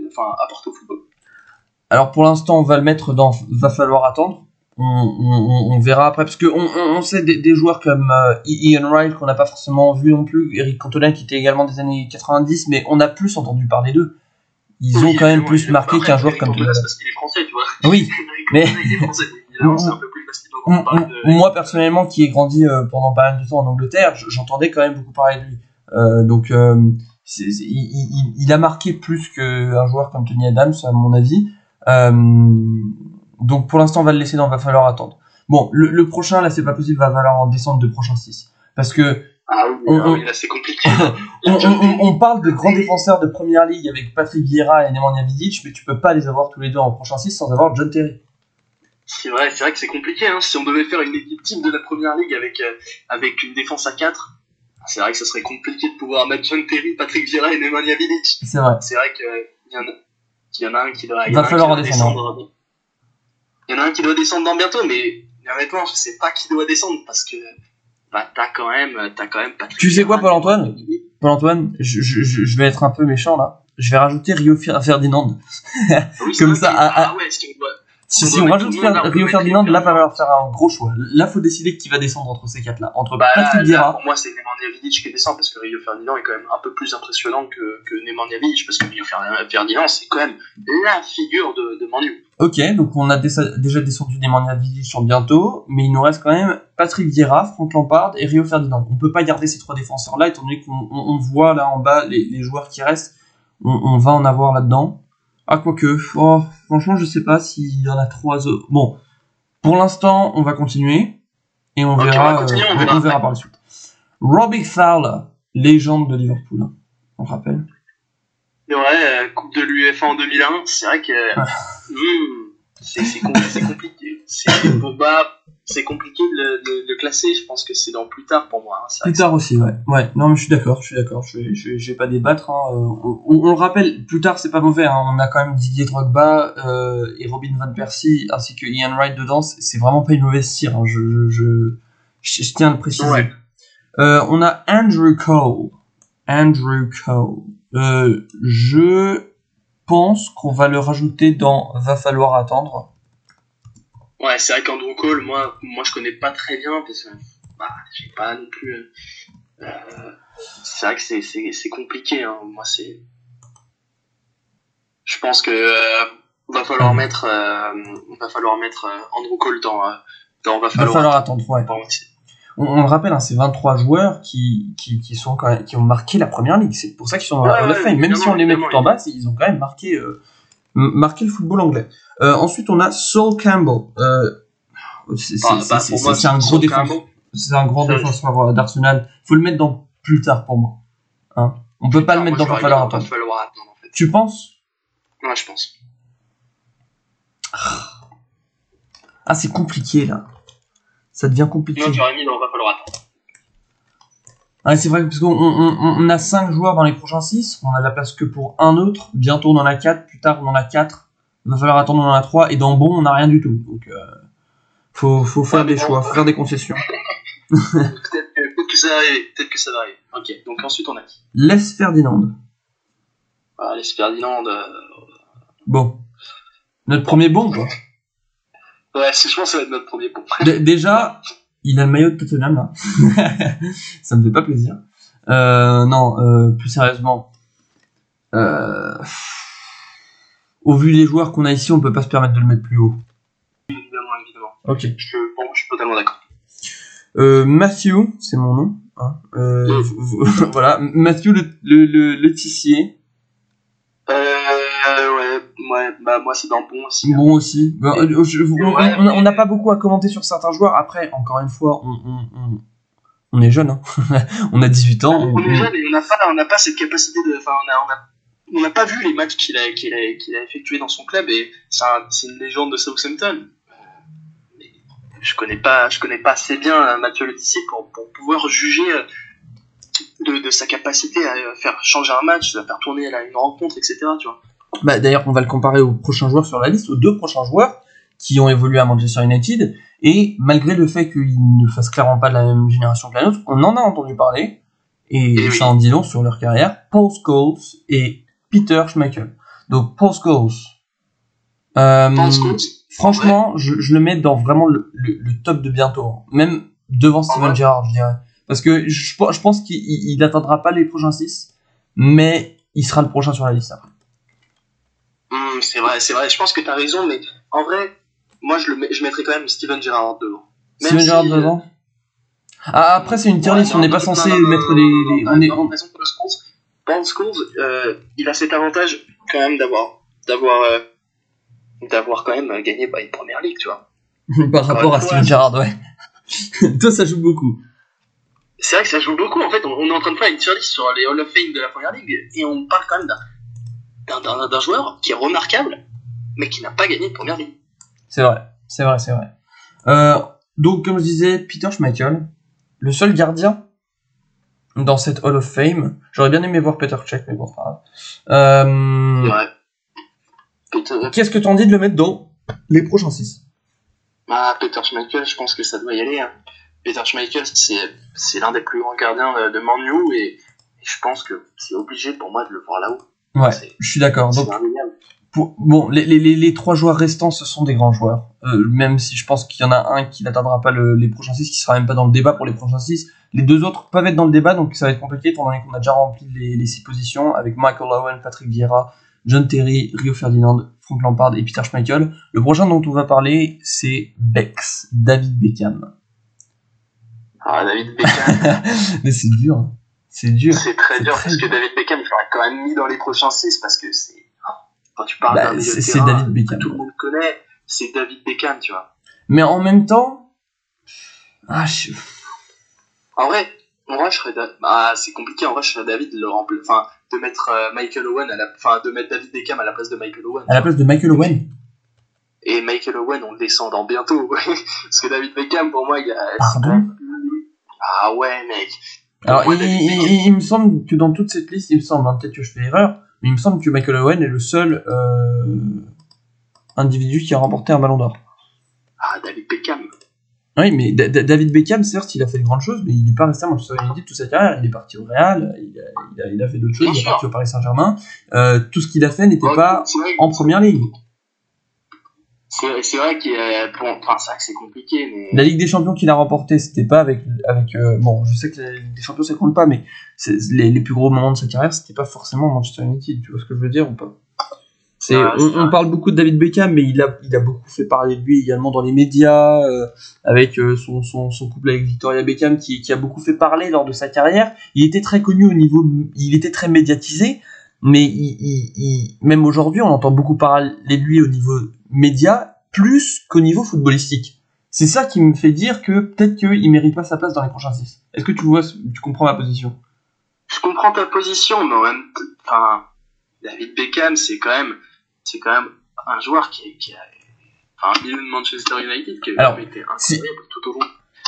enfin, apporté au football. Alors pour l'instant, on va le mettre dans va falloir attendre. On, on, on verra après parce que on, on sait des, des joueurs comme euh, Ian Wright qu'on n'a pas forcément vu non plus, Eric Cantona qui était également des années 90, mais on a plus entendu parler d'eux. Ils ont quand même plus marqué qu'un joueur comme Cantona, parce qu'il est français, tu vois. Oui, *laughs* mais- moi personnellement qui ai grandi euh, pendant pas mal de temps en Angleterre, j'entendais quand même beaucoup parler de lui. Euh, donc euh, il, il- il a marqué plus qu'un joueur comme Tony Adams à mon avis. Euh, donc pour l'instant on va le laisser dans va falloir attendre. Bon, le, le prochain là c'est pas possible, va falloir en descendre de prochain 6. Parce que Ah oui, On- ah oui, là, c'est compliqué. *laughs* on, on- on- on parle de grands défenseurs de première ligue avec Patrick Vieira et Nemanja Vidic, mais tu peux pas les avoir tous les deux en prochain 6 sans avoir John Terry. C'est vrai, c'est vrai que c'est compliqué. Hein. Si on devait faire une équipe type de la première ligue avec, euh, avec une défense à 4, c'est vrai que ce serait compliqué de pouvoir mettre John Terry, Patrick Vieira et Nemanja Vidic. C'est vrai. C'est vrai qu'il y, en a- y en a un qui doit, il Va falloir en descendre. descendre. Il y en a un qui doit descendre dans bientôt, mais honnêtement, je sais pas qui doit descendre parce que bah, t'as quand même, t'as quand même Patrick Tu sais quoi, Vieira, Paul-Antoine? Paul-Antoine, je, je, je je vais être un peu méchant là. Je vais rajouter Rio Fer- Ferdinand. Ah oui, *laughs* c'est Comme ça, que- à- à- ah ouais, si on doit- Si, On si on rajoute Fer- Rio Ferdinand, là, va falloir faire un gros choix. Là, faut décider qui va descendre entre ces quatre-là. Entre Bah, Patrick Vieira. pour moi, c'est Nemanja Vidic qui descend parce que Rio Ferdinand est quand même un peu plus impressionnant que, que Nemanja Vidic parce que Rio Fer- Ferdinand, c'est quand même la figure de, de Manu. Ok, donc on a déjà descendu Nemanja Vidic sur bientôt, mais il nous reste quand même Patrick Vieira, Franck Lampard et Rio Ferdinand. On peut pas garder ces trois défenseurs-là, étant donné qu'on on- on voit là en bas les, les joueurs qui restent. On, on va en avoir là-dedans. Ah, quoique, oh, franchement, je sais pas s'il y en a trois autres. Bon, pour l'instant, on va continuer et on verra, continuer, euh, on verra on verra par la suite. Robbie Fowler, légende de Liverpool, hein, on rappelle. C'est vrai, euh, Coupe de l'UEFA en 2001, c'est vrai que hmm, c'est c'est com- c'est compliqué. C'est bon, bah, c'est compliqué de de le classer. Je pense que c'est dans plus tard pour moi. hein. Plus tard aussi, ouais. Ouais, non, mais je suis d'accord, je suis d'accord. Je vais, je vais, je vais pas débattre. Hein. euh, On, on- on le rappelle, plus tard, c'est pas mauvais. Hein. On a quand même Didier Drogba euh, et Robin van Persie ainsi que Ian Wright dedans. C'est vraiment pas une mauvaise cire. Hein. Je, je, je, je, je tiens à le préciser. Ouais. Euh, on a Andrew Cole. Andrew Cole. Euh, je pense qu'on va le rajouter dans Va falloir attendre. Ouais, c'est vrai qu'Andrew Cole, moi, moi, je connais pas très bien parce que bah, j'ai pas non plus. euh, euh, c'est vrai que c'est c'est c'est compliqué. Hein. Moi, c'est. Je pense que euh, va falloir Mhm. mettre, euh, va falloir mettre euh, Andrew Cole dans euh, dans va Va falloir. falloir attendre, ouais. On, on le rappelle, hein, c'est 23 joueurs qui, qui, qui, sont quand même, qui ont marqué la première ligue. C'est pour ça qu'ils sont dans la Ouais, Fame. Même si on les met tout en bas, ils ont quand même marqué, euh, marqué le football anglais. Euh, ensuite, on a Saul Campbell. C'est Bah, bah, un gros défenseur. C'est un grand défenseur d'Arsenal. Faut le mettre dans plus tard pour moi. Hein on peut pas le mettre dans l'aurais falloir attendre. Tu penses? Ouais, je pense. Ah, c'est compliqué là. Ça devient compliqué. J'aurais mis dans Va falloir attendre. Ah, c'est vrai parce qu'on on, on- a 5 joueurs dans les prochains 6, on a la place que pour un autre, bientôt on en a 4, plus tard on en a 4, il va falloir attendre on en a 3, et dans bon on n'a rien du tout. Donc euh, faut, faut faire Ouais, des choix, faut faire des concessions. *laughs* *laughs* Peut-être que, ça va arriver. Peut-être que ça va arriver. Ok, donc ensuite, on a qui? Les Ferdinand. ah, Les Ferdinand. euh, Bon. Notre premier bon quoi. Ouais, c'est- je pense que ça va être notre premier point. D- déjà, il a le maillot de Tottenham là. *laughs* Ça me fait pas plaisir. Euh, non, euh, plus sérieusement. Euh, au vu des joueurs qu'on a ici, on peut pas se permettre de le mettre plus haut. Évidemment, évidemment. Ok. Je, bon, je suis totalement d'accord. Euh, Matthew, c'est mon nom. Hein. Euh, v- *laughs* voilà, Matthew le, le, le, le tissier. Euh, ouais, ouais, bah moi c'est dans le bon aussi. hein. Bon aussi. Bah, euh, je- on Ouais, on- on n'a pas beaucoup à commenter sur certains joueurs. Après, encore une fois, on, on, on, on est jeune. Hein. *laughs* on a 18 ans. on- est jeune et on n'a pas, pas cette capacité de, enfin, on a, on a, on n'a pas vu les matchs qu'il a, qu'il a, qu'il a effectués dans son club et c'est, un- c'est une légende de Southampton. Je connais pas, je connais pas assez bien euh, Mathieu Letici pour, pour pouvoir juger euh, de, de sa capacité à euh, faire changer un match, à faire tourner la- une rencontre, etc. Tu vois. Bah, D'ailleurs, on va le comparer aux prochains joueurs sur la liste, aux deux prochains joueurs qui ont évolué à Manchester United. Et malgré le fait qu'ils ne fassent clairement pas de la même génération que la nôtre, on en a entendu parler. Et, Et oui. ça en dit long sur leur carrière. Paul Scholes et Peter Schmeichel. Donc Paul Scholes. Euh, Paul Scholes, franchement, je, je le mets dans vraiment le, le- le top de bientôt. hein. Même devant Steven ouais. Gerrard, je dirais. Parce que je, je pense qu'il il n'atteindra pas les prochains 6, mais il sera le prochain sur la liste après. Hum, c'est vrai, c'est vrai. Je pense que tu as raison, mais en vrai, moi je le je mettrais quand même Steven Gerrard devant. Même Steven si- Gerrard devant Ah, après, c'est une tier Ouais, list, on n'est pas censé mettre non, on est, on- raison pour le Scholes. Paul Scholes, euh, il a cet avantage quand même d'avoir d'avoir euh, d'avoir quand même gagné bah, une première ligue, tu vois. *laughs* par rapport à. Steven Gerrard, ouais. *laughs* Toi, ça joue beaucoup. C'est vrai que ça joue beaucoup. En fait, on, on est en train de faire une tier list sur les Hall of Fame de la première ligue et on parle quand même d'un- d'un joueur qui est remarquable, mais qui n'a pas gagné une première ligue. C'est vrai, c'est vrai, c'est vrai. Euh, donc, comme je disais, Peter Schmeichel, le seul gardien dans cette Hall of Fame. J'aurais bien aimé voir Peter Cech, mais bon, c'est pas grave. Euh. Peter, Qu'est-ce que t'en dis de le mettre dans les prochains 6 ah, Peter Schmeichel, je pense que ça doit y aller. hein. Peter Schmeichel, c'est l'un des plus grands gardiens de, de Man U et, et je pense que c'est obligé pour moi de le voir là-haut. Ouais, je suis d'accord. Donc. Pour- bon, les, les, les, trois joueurs restants, ce sont des grands joueurs. Euh, même si je pense qu'il y en a un qui n'atteindra pas le- les prochains 6, qui sera même pas dans le débat pour les prochains 6. Les deux autres peuvent être dans le débat, donc ça va être compliqué, étant donné qu'on a déjà rempli les, les six positions avec Michael Owen, Patrick Vieira, John Terry, Rio Ferdinand, Frank Lampard et Peter Schmeichel. Le prochain dont on va parler, c'est Bex, David Beckham. Ah, David Beckham, *laughs* Mais c'est dur, hein. c'est dur. c'est très dur très parce que. David Beckham, quand même mis dans les prochains 6 parce que c'est. Quand tu parles Bah, d'un milieu de terrain David que Beckham. tout le monde connaît, c'est David Beckham, tu vois. Mais en même temps, ah, je- En vrai, en vrai, je serais. Bah, c'est compliqué, en vrai, je serais David de le remplir. Enfin, de mettre euh, Michael Owen à la. Enfin, de mettre David Beckham à la place de Michael Owen. à la place de Michael Owen, Et Michael Owen, on le descend dans bientôt. *laughs* Parce que David Beckham, pour moi, il y a. Pardon Ah ouais, mec. Alors, il, me semble que dans toute cette liste, il me semble, hein, peut-être que je fais erreur, mais il me semble que Michael Owen est le seul euh, individu qui a remporté un ballon d'or. Ah, David Beckham. Oui, mais Da- Da- David Beckham, certes, il a fait de grandes choses, mais il n'est pas resté à Manchester United toute sa carrière. Il est parti au Real, il a, il a, il a fait d'autres choses, Bien il est sûr. parti au Paris Saint-Germain. Euh, tout ce qu'il a fait n'était Ouais, pas en première ligue. C'est, vrai qu'il a. Bon, enfin, c'est vrai que c'est compliqué, mais. La Ligue des Champions qu'il a remporté, c'était pas avec, avec euh, bon, je sais que la Ligue des Champions ça compte pas, mais les, les plus gros moments de sa carrière, c'était pas forcément Manchester United. Tu vois ce que je veux dire ou pas? C'est, Ouais, on, parle beaucoup de David Beckham, mais il a, il a beaucoup fait parler de lui également dans les médias, euh, avec euh, son, son, son couple avec Victoria Beckham, qui, qui a beaucoup fait parler lors de sa carrière. Il était très connu au niveau, il était très médiatisé, mais il, il- il- même aujourd'hui, on entend beaucoup parler de lui au niveau média, plus qu'au niveau footballistique. C'est ça qui me fait dire que peut-être qu'il mérite pas sa place dans les prochains 6. Est-ce que tu vois, tu comprends ma position? Je comprends ta position, mais en même. Enfin, David Beckham, c'est quand même. C'est quand même un joueur qui, qui a. Enfin, un milieu de Manchester United qui a Alors, été si- incroyable tout au long.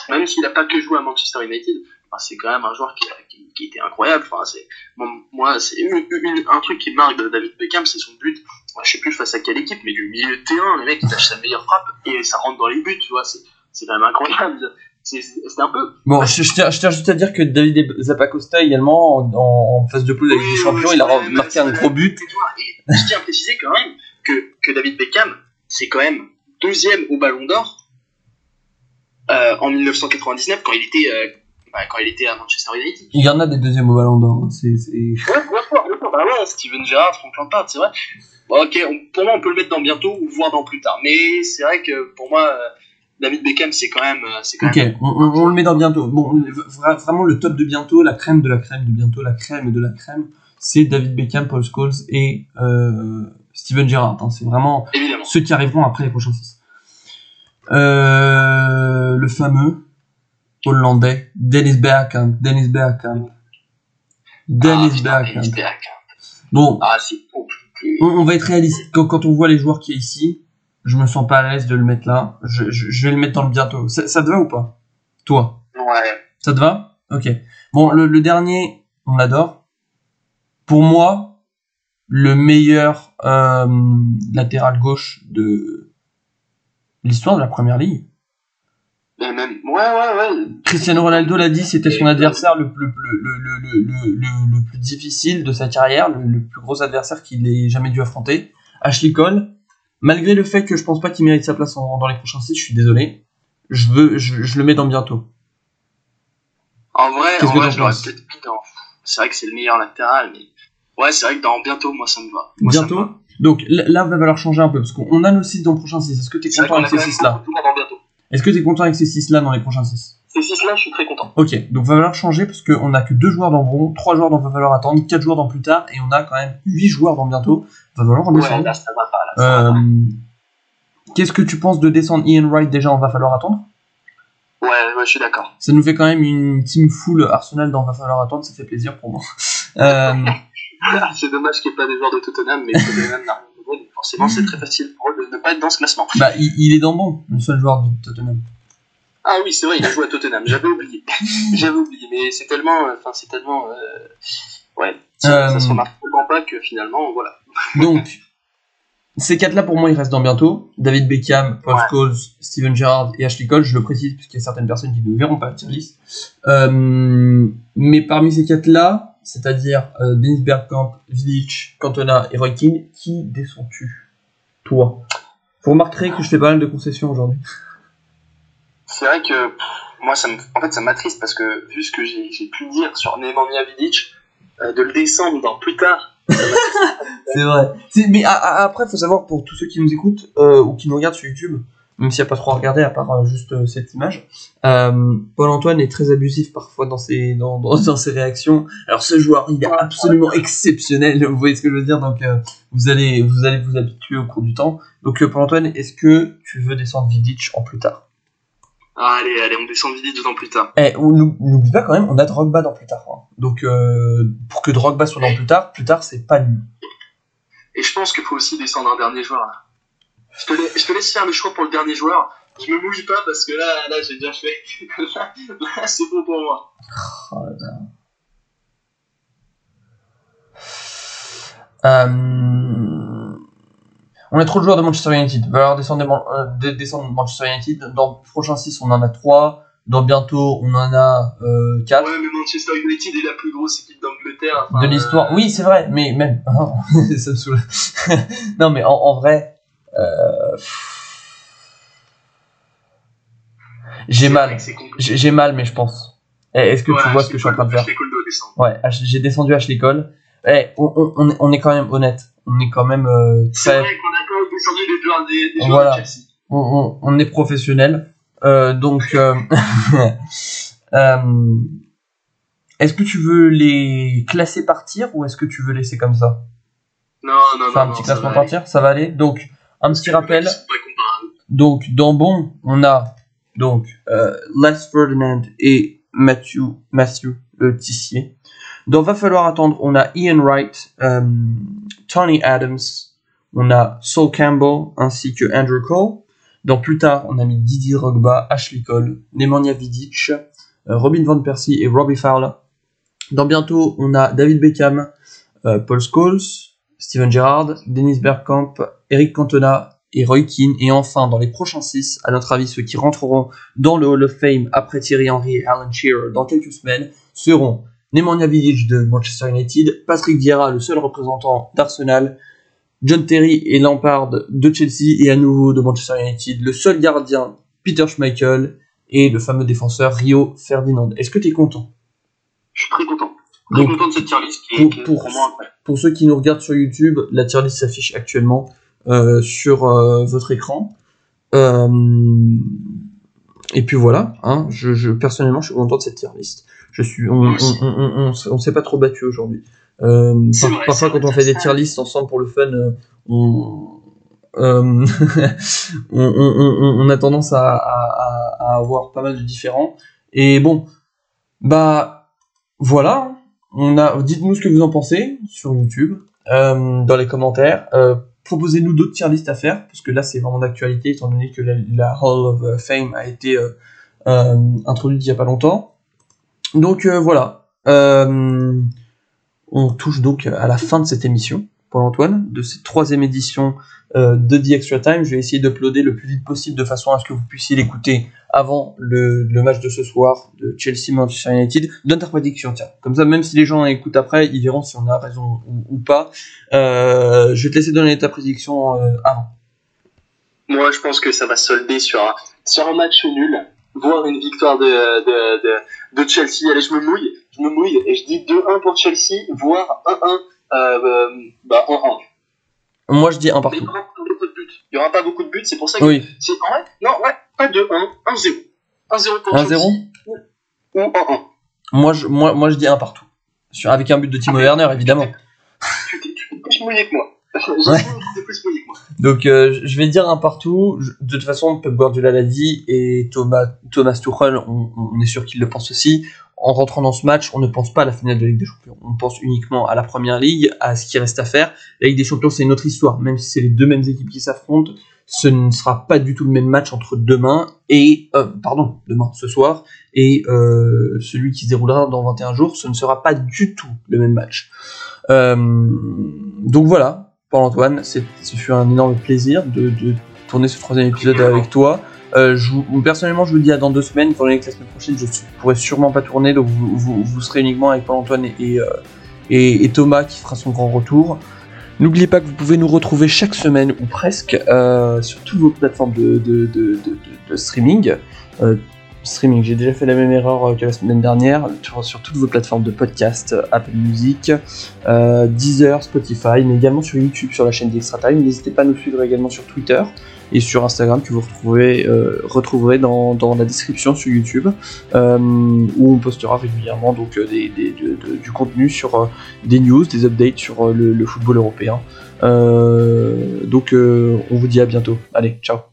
Même s'il n'a pas que joué à Manchester United, enfin, c'est quand même un joueur qui, a- qui, était incroyable. Enfin, c'est, moi, c'est une- une- un truc qui marque de David Beckham, c'est son but. Moi, je sais plus face à quelle équipe, mais du milieu de terrain, le mec, il lâche sa meilleure frappe et ça rentre dans les buts, tu vois. C'est, c'est quand même incroyable. C'est, un peu. Bon, je, je tiens, je tiens juste à dire que David Zappacosta également, en, en, phase de poule avec les champions, oui, il a marqué un gros but. Et je tiens à préciser quand même que, que David Beckham, c'est quand même deuxième au Ballon d'Or euh, en 1999 quand il était euh, bah, quand il était à Manchester United. Il y en a des deuxièmes au ballon d'or. hein, C'est, c'est... Ouais, bien sûr, bien sûr. Bah ouais, Steven Gerrard, Frank Lampard, c'est vrai. Bon, ok, on- pour moi, on peut le mettre dans bientôt ou voir dans plus tard. Mais c'est vrai que pour moi, euh, David Beckham, c'est quand même, euh, c'est quand Ok, même. on, on- on le met dans bientôt. Bon, vra- vraiment le top de bientôt, la crème de la crème de bientôt, la crème de la crème, c'est David Beckham, Paul Scholes et euh, Steven Gerrard. hein. C'est vraiment Évidemment. ceux qui arriveront après les prochains 6. Euh, le fameux hollandais Dennis Bergkamp. Dennis Bergkamp. Ah, Dennis putain, Bergkamp. Dennis Bergkamp. Bon, Ah, on, on va être réaliste. Quand, quand on voit les joueurs qu'il y a ici, je me sens pas à l'aise de le mettre là. Je, je, je vais le mettre dans le bientôt. Ça, ça te va ou pas? Toi? Ouais. Ça te va? Ok. Bon, le, le dernier, on l'adore. Pour moi, le meilleur euh, latéral gauche de l'histoire de la première ligue. Et même, ouais, ouais, ouais. Cristiano Ronaldo l'a dit, c'était son adversaire le, plus difficile de sa carrière, le, plus gros adversaire qu'il ait jamais dû affronter. Ashley Cole, malgré le fait que je pense pas qu'il mérite sa place en- dans les prochains sites, je suis désolé. Je veux, je, je le mets dans bientôt. En vrai, en je l'aurais peut-être mis dans. C'est vrai que c'est le meilleur latéral, mais. Ouais, c'est vrai que dans bientôt, moi, ça me va. Moi, ça me bientôt. va. Donc là, va falloir changer un peu parce qu'on a nos 6 dans le prochain 6. Est-ce que C'est vrai content avec ces même 6 là Est-ce que t'es content avec ces 6 là dans les prochains 6 Ces 6 là, je suis très content. Ok, donc va falloir changer parce qu'on a que 2 joueurs dans Bron, 3 joueurs dans va falloir attendre, 4 joueurs dans plus tard et on a quand même 8 joueurs dans bientôt. Va falloir en Ouais, descendre. va Euh. Qu'est-ce que tu penses de descendre Ian Wright déjà on va falloir attendre? Ouais, ouais, je suis d'accord. Ça nous fait quand même une team full Arsenal dans va falloir attendre, ça fait plaisir pour moi. *laughs* Euh, *laughs* c'est dommage qu'il n'y ait pas des joueurs de Tottenham, mais Tottenham n'a donc Forcément, c'est très facile pour eux de ne pas être dans ce classement. bah, il, il est dans bon, le seul joueur de Tottenham. Ah oui, c'est vrai, il a joué à Tottenham. J'avais oublié. *laughs* J'avais oublié, mais c'est tellement, euh, enfin, c'est tellement, euh, ouais, ça, Euh. ça se remarque tellement pas que finalement, voilà. *laughs* Donc, ces quatre là pour moi ils restent dans bientôt. David Beckham, Paul Ouais. Scholes, Steven Gerrard et Ashley Cole, je le précise parce qu'il y a certaines personnes qui ne verront pas la tier list. Euh, mais parmi ces quatre là, c'est-à-dire euh, Dennis Bergkamp, Vidic, Cantona et Roy Keane, qui descends-tu Toi? Vous remarquerez que je fais pas mal de concessions aujourd'hui. C'est vrai que pff, moi, ça me, en fait, ça m'attriste parce que vu ce que j'ai pu dire sur Nemanja Vidic, euh, de le descendre dans plus tard. *laughs* C'est vrai. C'est- Mais a- a- après, faut savoir pour tous ceux qui nous écoutent euh, ou qui nous regardent sur YouTube, même s'il n'y a pas trop à regarder à part euh, juste euh, cette image, euh, Paul-Antoine est très abusif parfois dans ses, dans, dans, *laughs* dans ses réactions. Alors ce joueur, il est absolument exceptionnel, *laughs* vous voyez ce que je veux dire, donc euh, vous, allez, vous allez vous habituer au cours du temps. Donc Paul-Antoine, est-ce que tu veux descendre Vidic en plus tard? Ah, allez, allez, on descend Vidic dans plus tard. Eh, ou n'ou- n'oublie pas quand même, on a Drogba dans plus tard. hein. Donc euh, pour que Drogba soit dans plus tard, plus tard c'est pas lui. Et je pense qu'il faut aussi descendre un dernier joueur. Là. Je, te laisse, je te laisse faire le choix pour le dernier joueur. Je me mouille pas parce que là, là, j'ai déjà fait. *laughs* là, là, c'est bon pour moi. Oh. Euh, On a trop de joueurs de Manchester United. Va falloir descendre, Man- euh, de- descendre de Manchester United. Dans le prochain 6, on en a 3. Dans bientôt, on en a euh, 4. Ouais, mais Manchester United est la plus grosse équipe d'Angleterre. enfin, de l'histoire. euh, Oui, c'est vrai, mais même. *laughs* ça me saoule. *laughs* non, mais en, en vrai. Euh, J'ai c'est mal. c'est. J'ai mal, mais je pense. Eh, Est-ce que tu vois ce que je suis en train de faire. Ouais, j'ai descendu Ashley Cole. Eh, on, on- on est, quand même honnête. On est quand même euh, C'est très. vrai qu'on a quand même descendu les joueurs des, des joueurs Voilà. de Chelsea. On, on- on est professionnel. Euh, donc, euh, *laughs* est-ce que tu veux les classer par tir ou est-ce que tu veux laisser comme ça? Non, non, Faire non. un petit non, classement va par aller. ça va aller. Donc, un petit rappel. Donc, dans bon, on a donc euh, Les Ferdinand et Matthew, Matthew euh, Tissier. Dans Va falloir attendre, on a Ian Wright, euh, Tony Adams, on a Saul Campbell ainsi que Andrew Cole. Dans plus tard, on a mis Didier Drogba, Ashley Cole, Nemanja Vidic, euh, Robin van Persie et Robbie Fowler. Dans bientôt, on a David Beckham, Paul Scholes, Steven Gerrard, Dennis Bergkamp, Eric Cantona et Roy Keane. Et enfin, dans les prochains 6, à notre avis, ceux qui rentreront dans le Hall of Fame après Thierry Henry et Alan Shearer dans quelques semaines seront Nemanja Vidic de Manchester United, Patrick Vieira, le seul représentant d'Arsenal, John Terry et Lampard de Chelsea et à nouveau de Manchester United, le seul gardien Peter Schmeichel et le fameux défenseur Rio Ferdinand. Est-ce que tu es content? Je suis très content. Très Donc, content de cette tier list qui est, pour-. Pour ceux qui nous regardent sur YouTube, la tier list s'affiche actuellement euh, sur euh, votre écran. Euh, et puis voilà, hein, je, je- personnellement, je suis content de cette tier list. Je suis, on, on, on, on, s'est pas trop battu aujourd'hui. C'est par- vrai, parfois, quand on fait des tier lists ensemble pour le fun, *laughs* on, a tendance à- à avoir pas mal de différents. Et bon, bah voilà. On a, dites-nous ce que vous en pensez sur YouTube. dans les commentaires. Proposez-nous d'autres tier listes à faire, parce que là c'est vraiment d'actualité, étant donné que la, Hall of Fame a été introduite il n'y a pas longtemps. Donc voilà, on touche donc à la fin de cette émission. Paul-Antoine, de cette troisième édition euh, de The Extra Time. Je vais essayer d'uploader le plus vite possible de façon à ce que vous puissiez l'écouter avant le, match de ce soir de Chelsea-Manchester United. Donne ta prédiction, tiens. Comme ça, même si les gens écoutent après, ils verront si on a raison ou, pas. Euh, je vais te laisser donner ta prédiction euh, avant. Moi, je pense que ça va solder sur un, sur un match nul, voire une victoire de, de, de Chelsea. Allez, je me mouille, je me mouille et je dis 2-1 pour Chelsea, voire 1-1 euh, bah, 1-1. Moi, je dis 1 partout. Il n'y aura pas beaucoup de buts, c'est pour ça que. Oui. En vrai, non, ouais, pas 2-1, 1-0. 1-0 pour 1-0 Ou 1-1. Moi je, moi, moi, je dis 1 partout. Sur, avec un but de Timo Werner, évidemment. Tu t'es plus mouillé que moi. *laughs* Ouais. plus mouillé que moi. Donc, euh, je vais dire un partout. de toute façon, Pep Guardiola l'a dit et Thomas, Thomas Tuchel, on, on est sûr qu'il le pense aussi en rentrant dans ce match, on ne pense pas à la finale de Ligue des Champions. On pense uniquement à la Première Ligue, à ce qui reste à faire. La Ligue des Champions, c'est une autre histoire. Même si c'est les deux mêmes équipes qui s'affrontent, ce ne sera pas du tout le même match entre demain et euh, pardon, demain, ce soir, et euh, celui qui se déroulera dans 21 jours. Ce ne sera pas du tout le même match. Euh, donc voilà, Paul-Antoine, ce fut un énorme plaisir de, de tourner ce troisième épisode avec toi. Euh, je personnellement, je vous dis à dans deux semaines, étant donné que la semaine prochaine, je pourrais sûrement pas tourner, donc vous, serez uniquement avec Paul-Antoine et, euh, et, Thomas qui fera son grand retour. N'oubliez pas que vous pouvez nous retrouver chaque semaine, ou presque, euh, sur toutes vos plateformes de, streaming. Euh, streaming, j'ai déjà fait la même erreur que la semaine dernière, sur, sur toutes vos plateformes de podcast, Apple Music, Deezer, Spotify, mais également sur YouTube, sur la chaîne d'Extra Time. N'hésitez pas à nous suivre également sur Twitter et sur Instagram que vous retrouvez, euh, retrouverez dans, dans, la description sur YouTube euh, où on postera régulièrement donc euh, du contenu sur des news, des updates sur le, le football européen. donc on vous dit à bientôt. Allez, ciao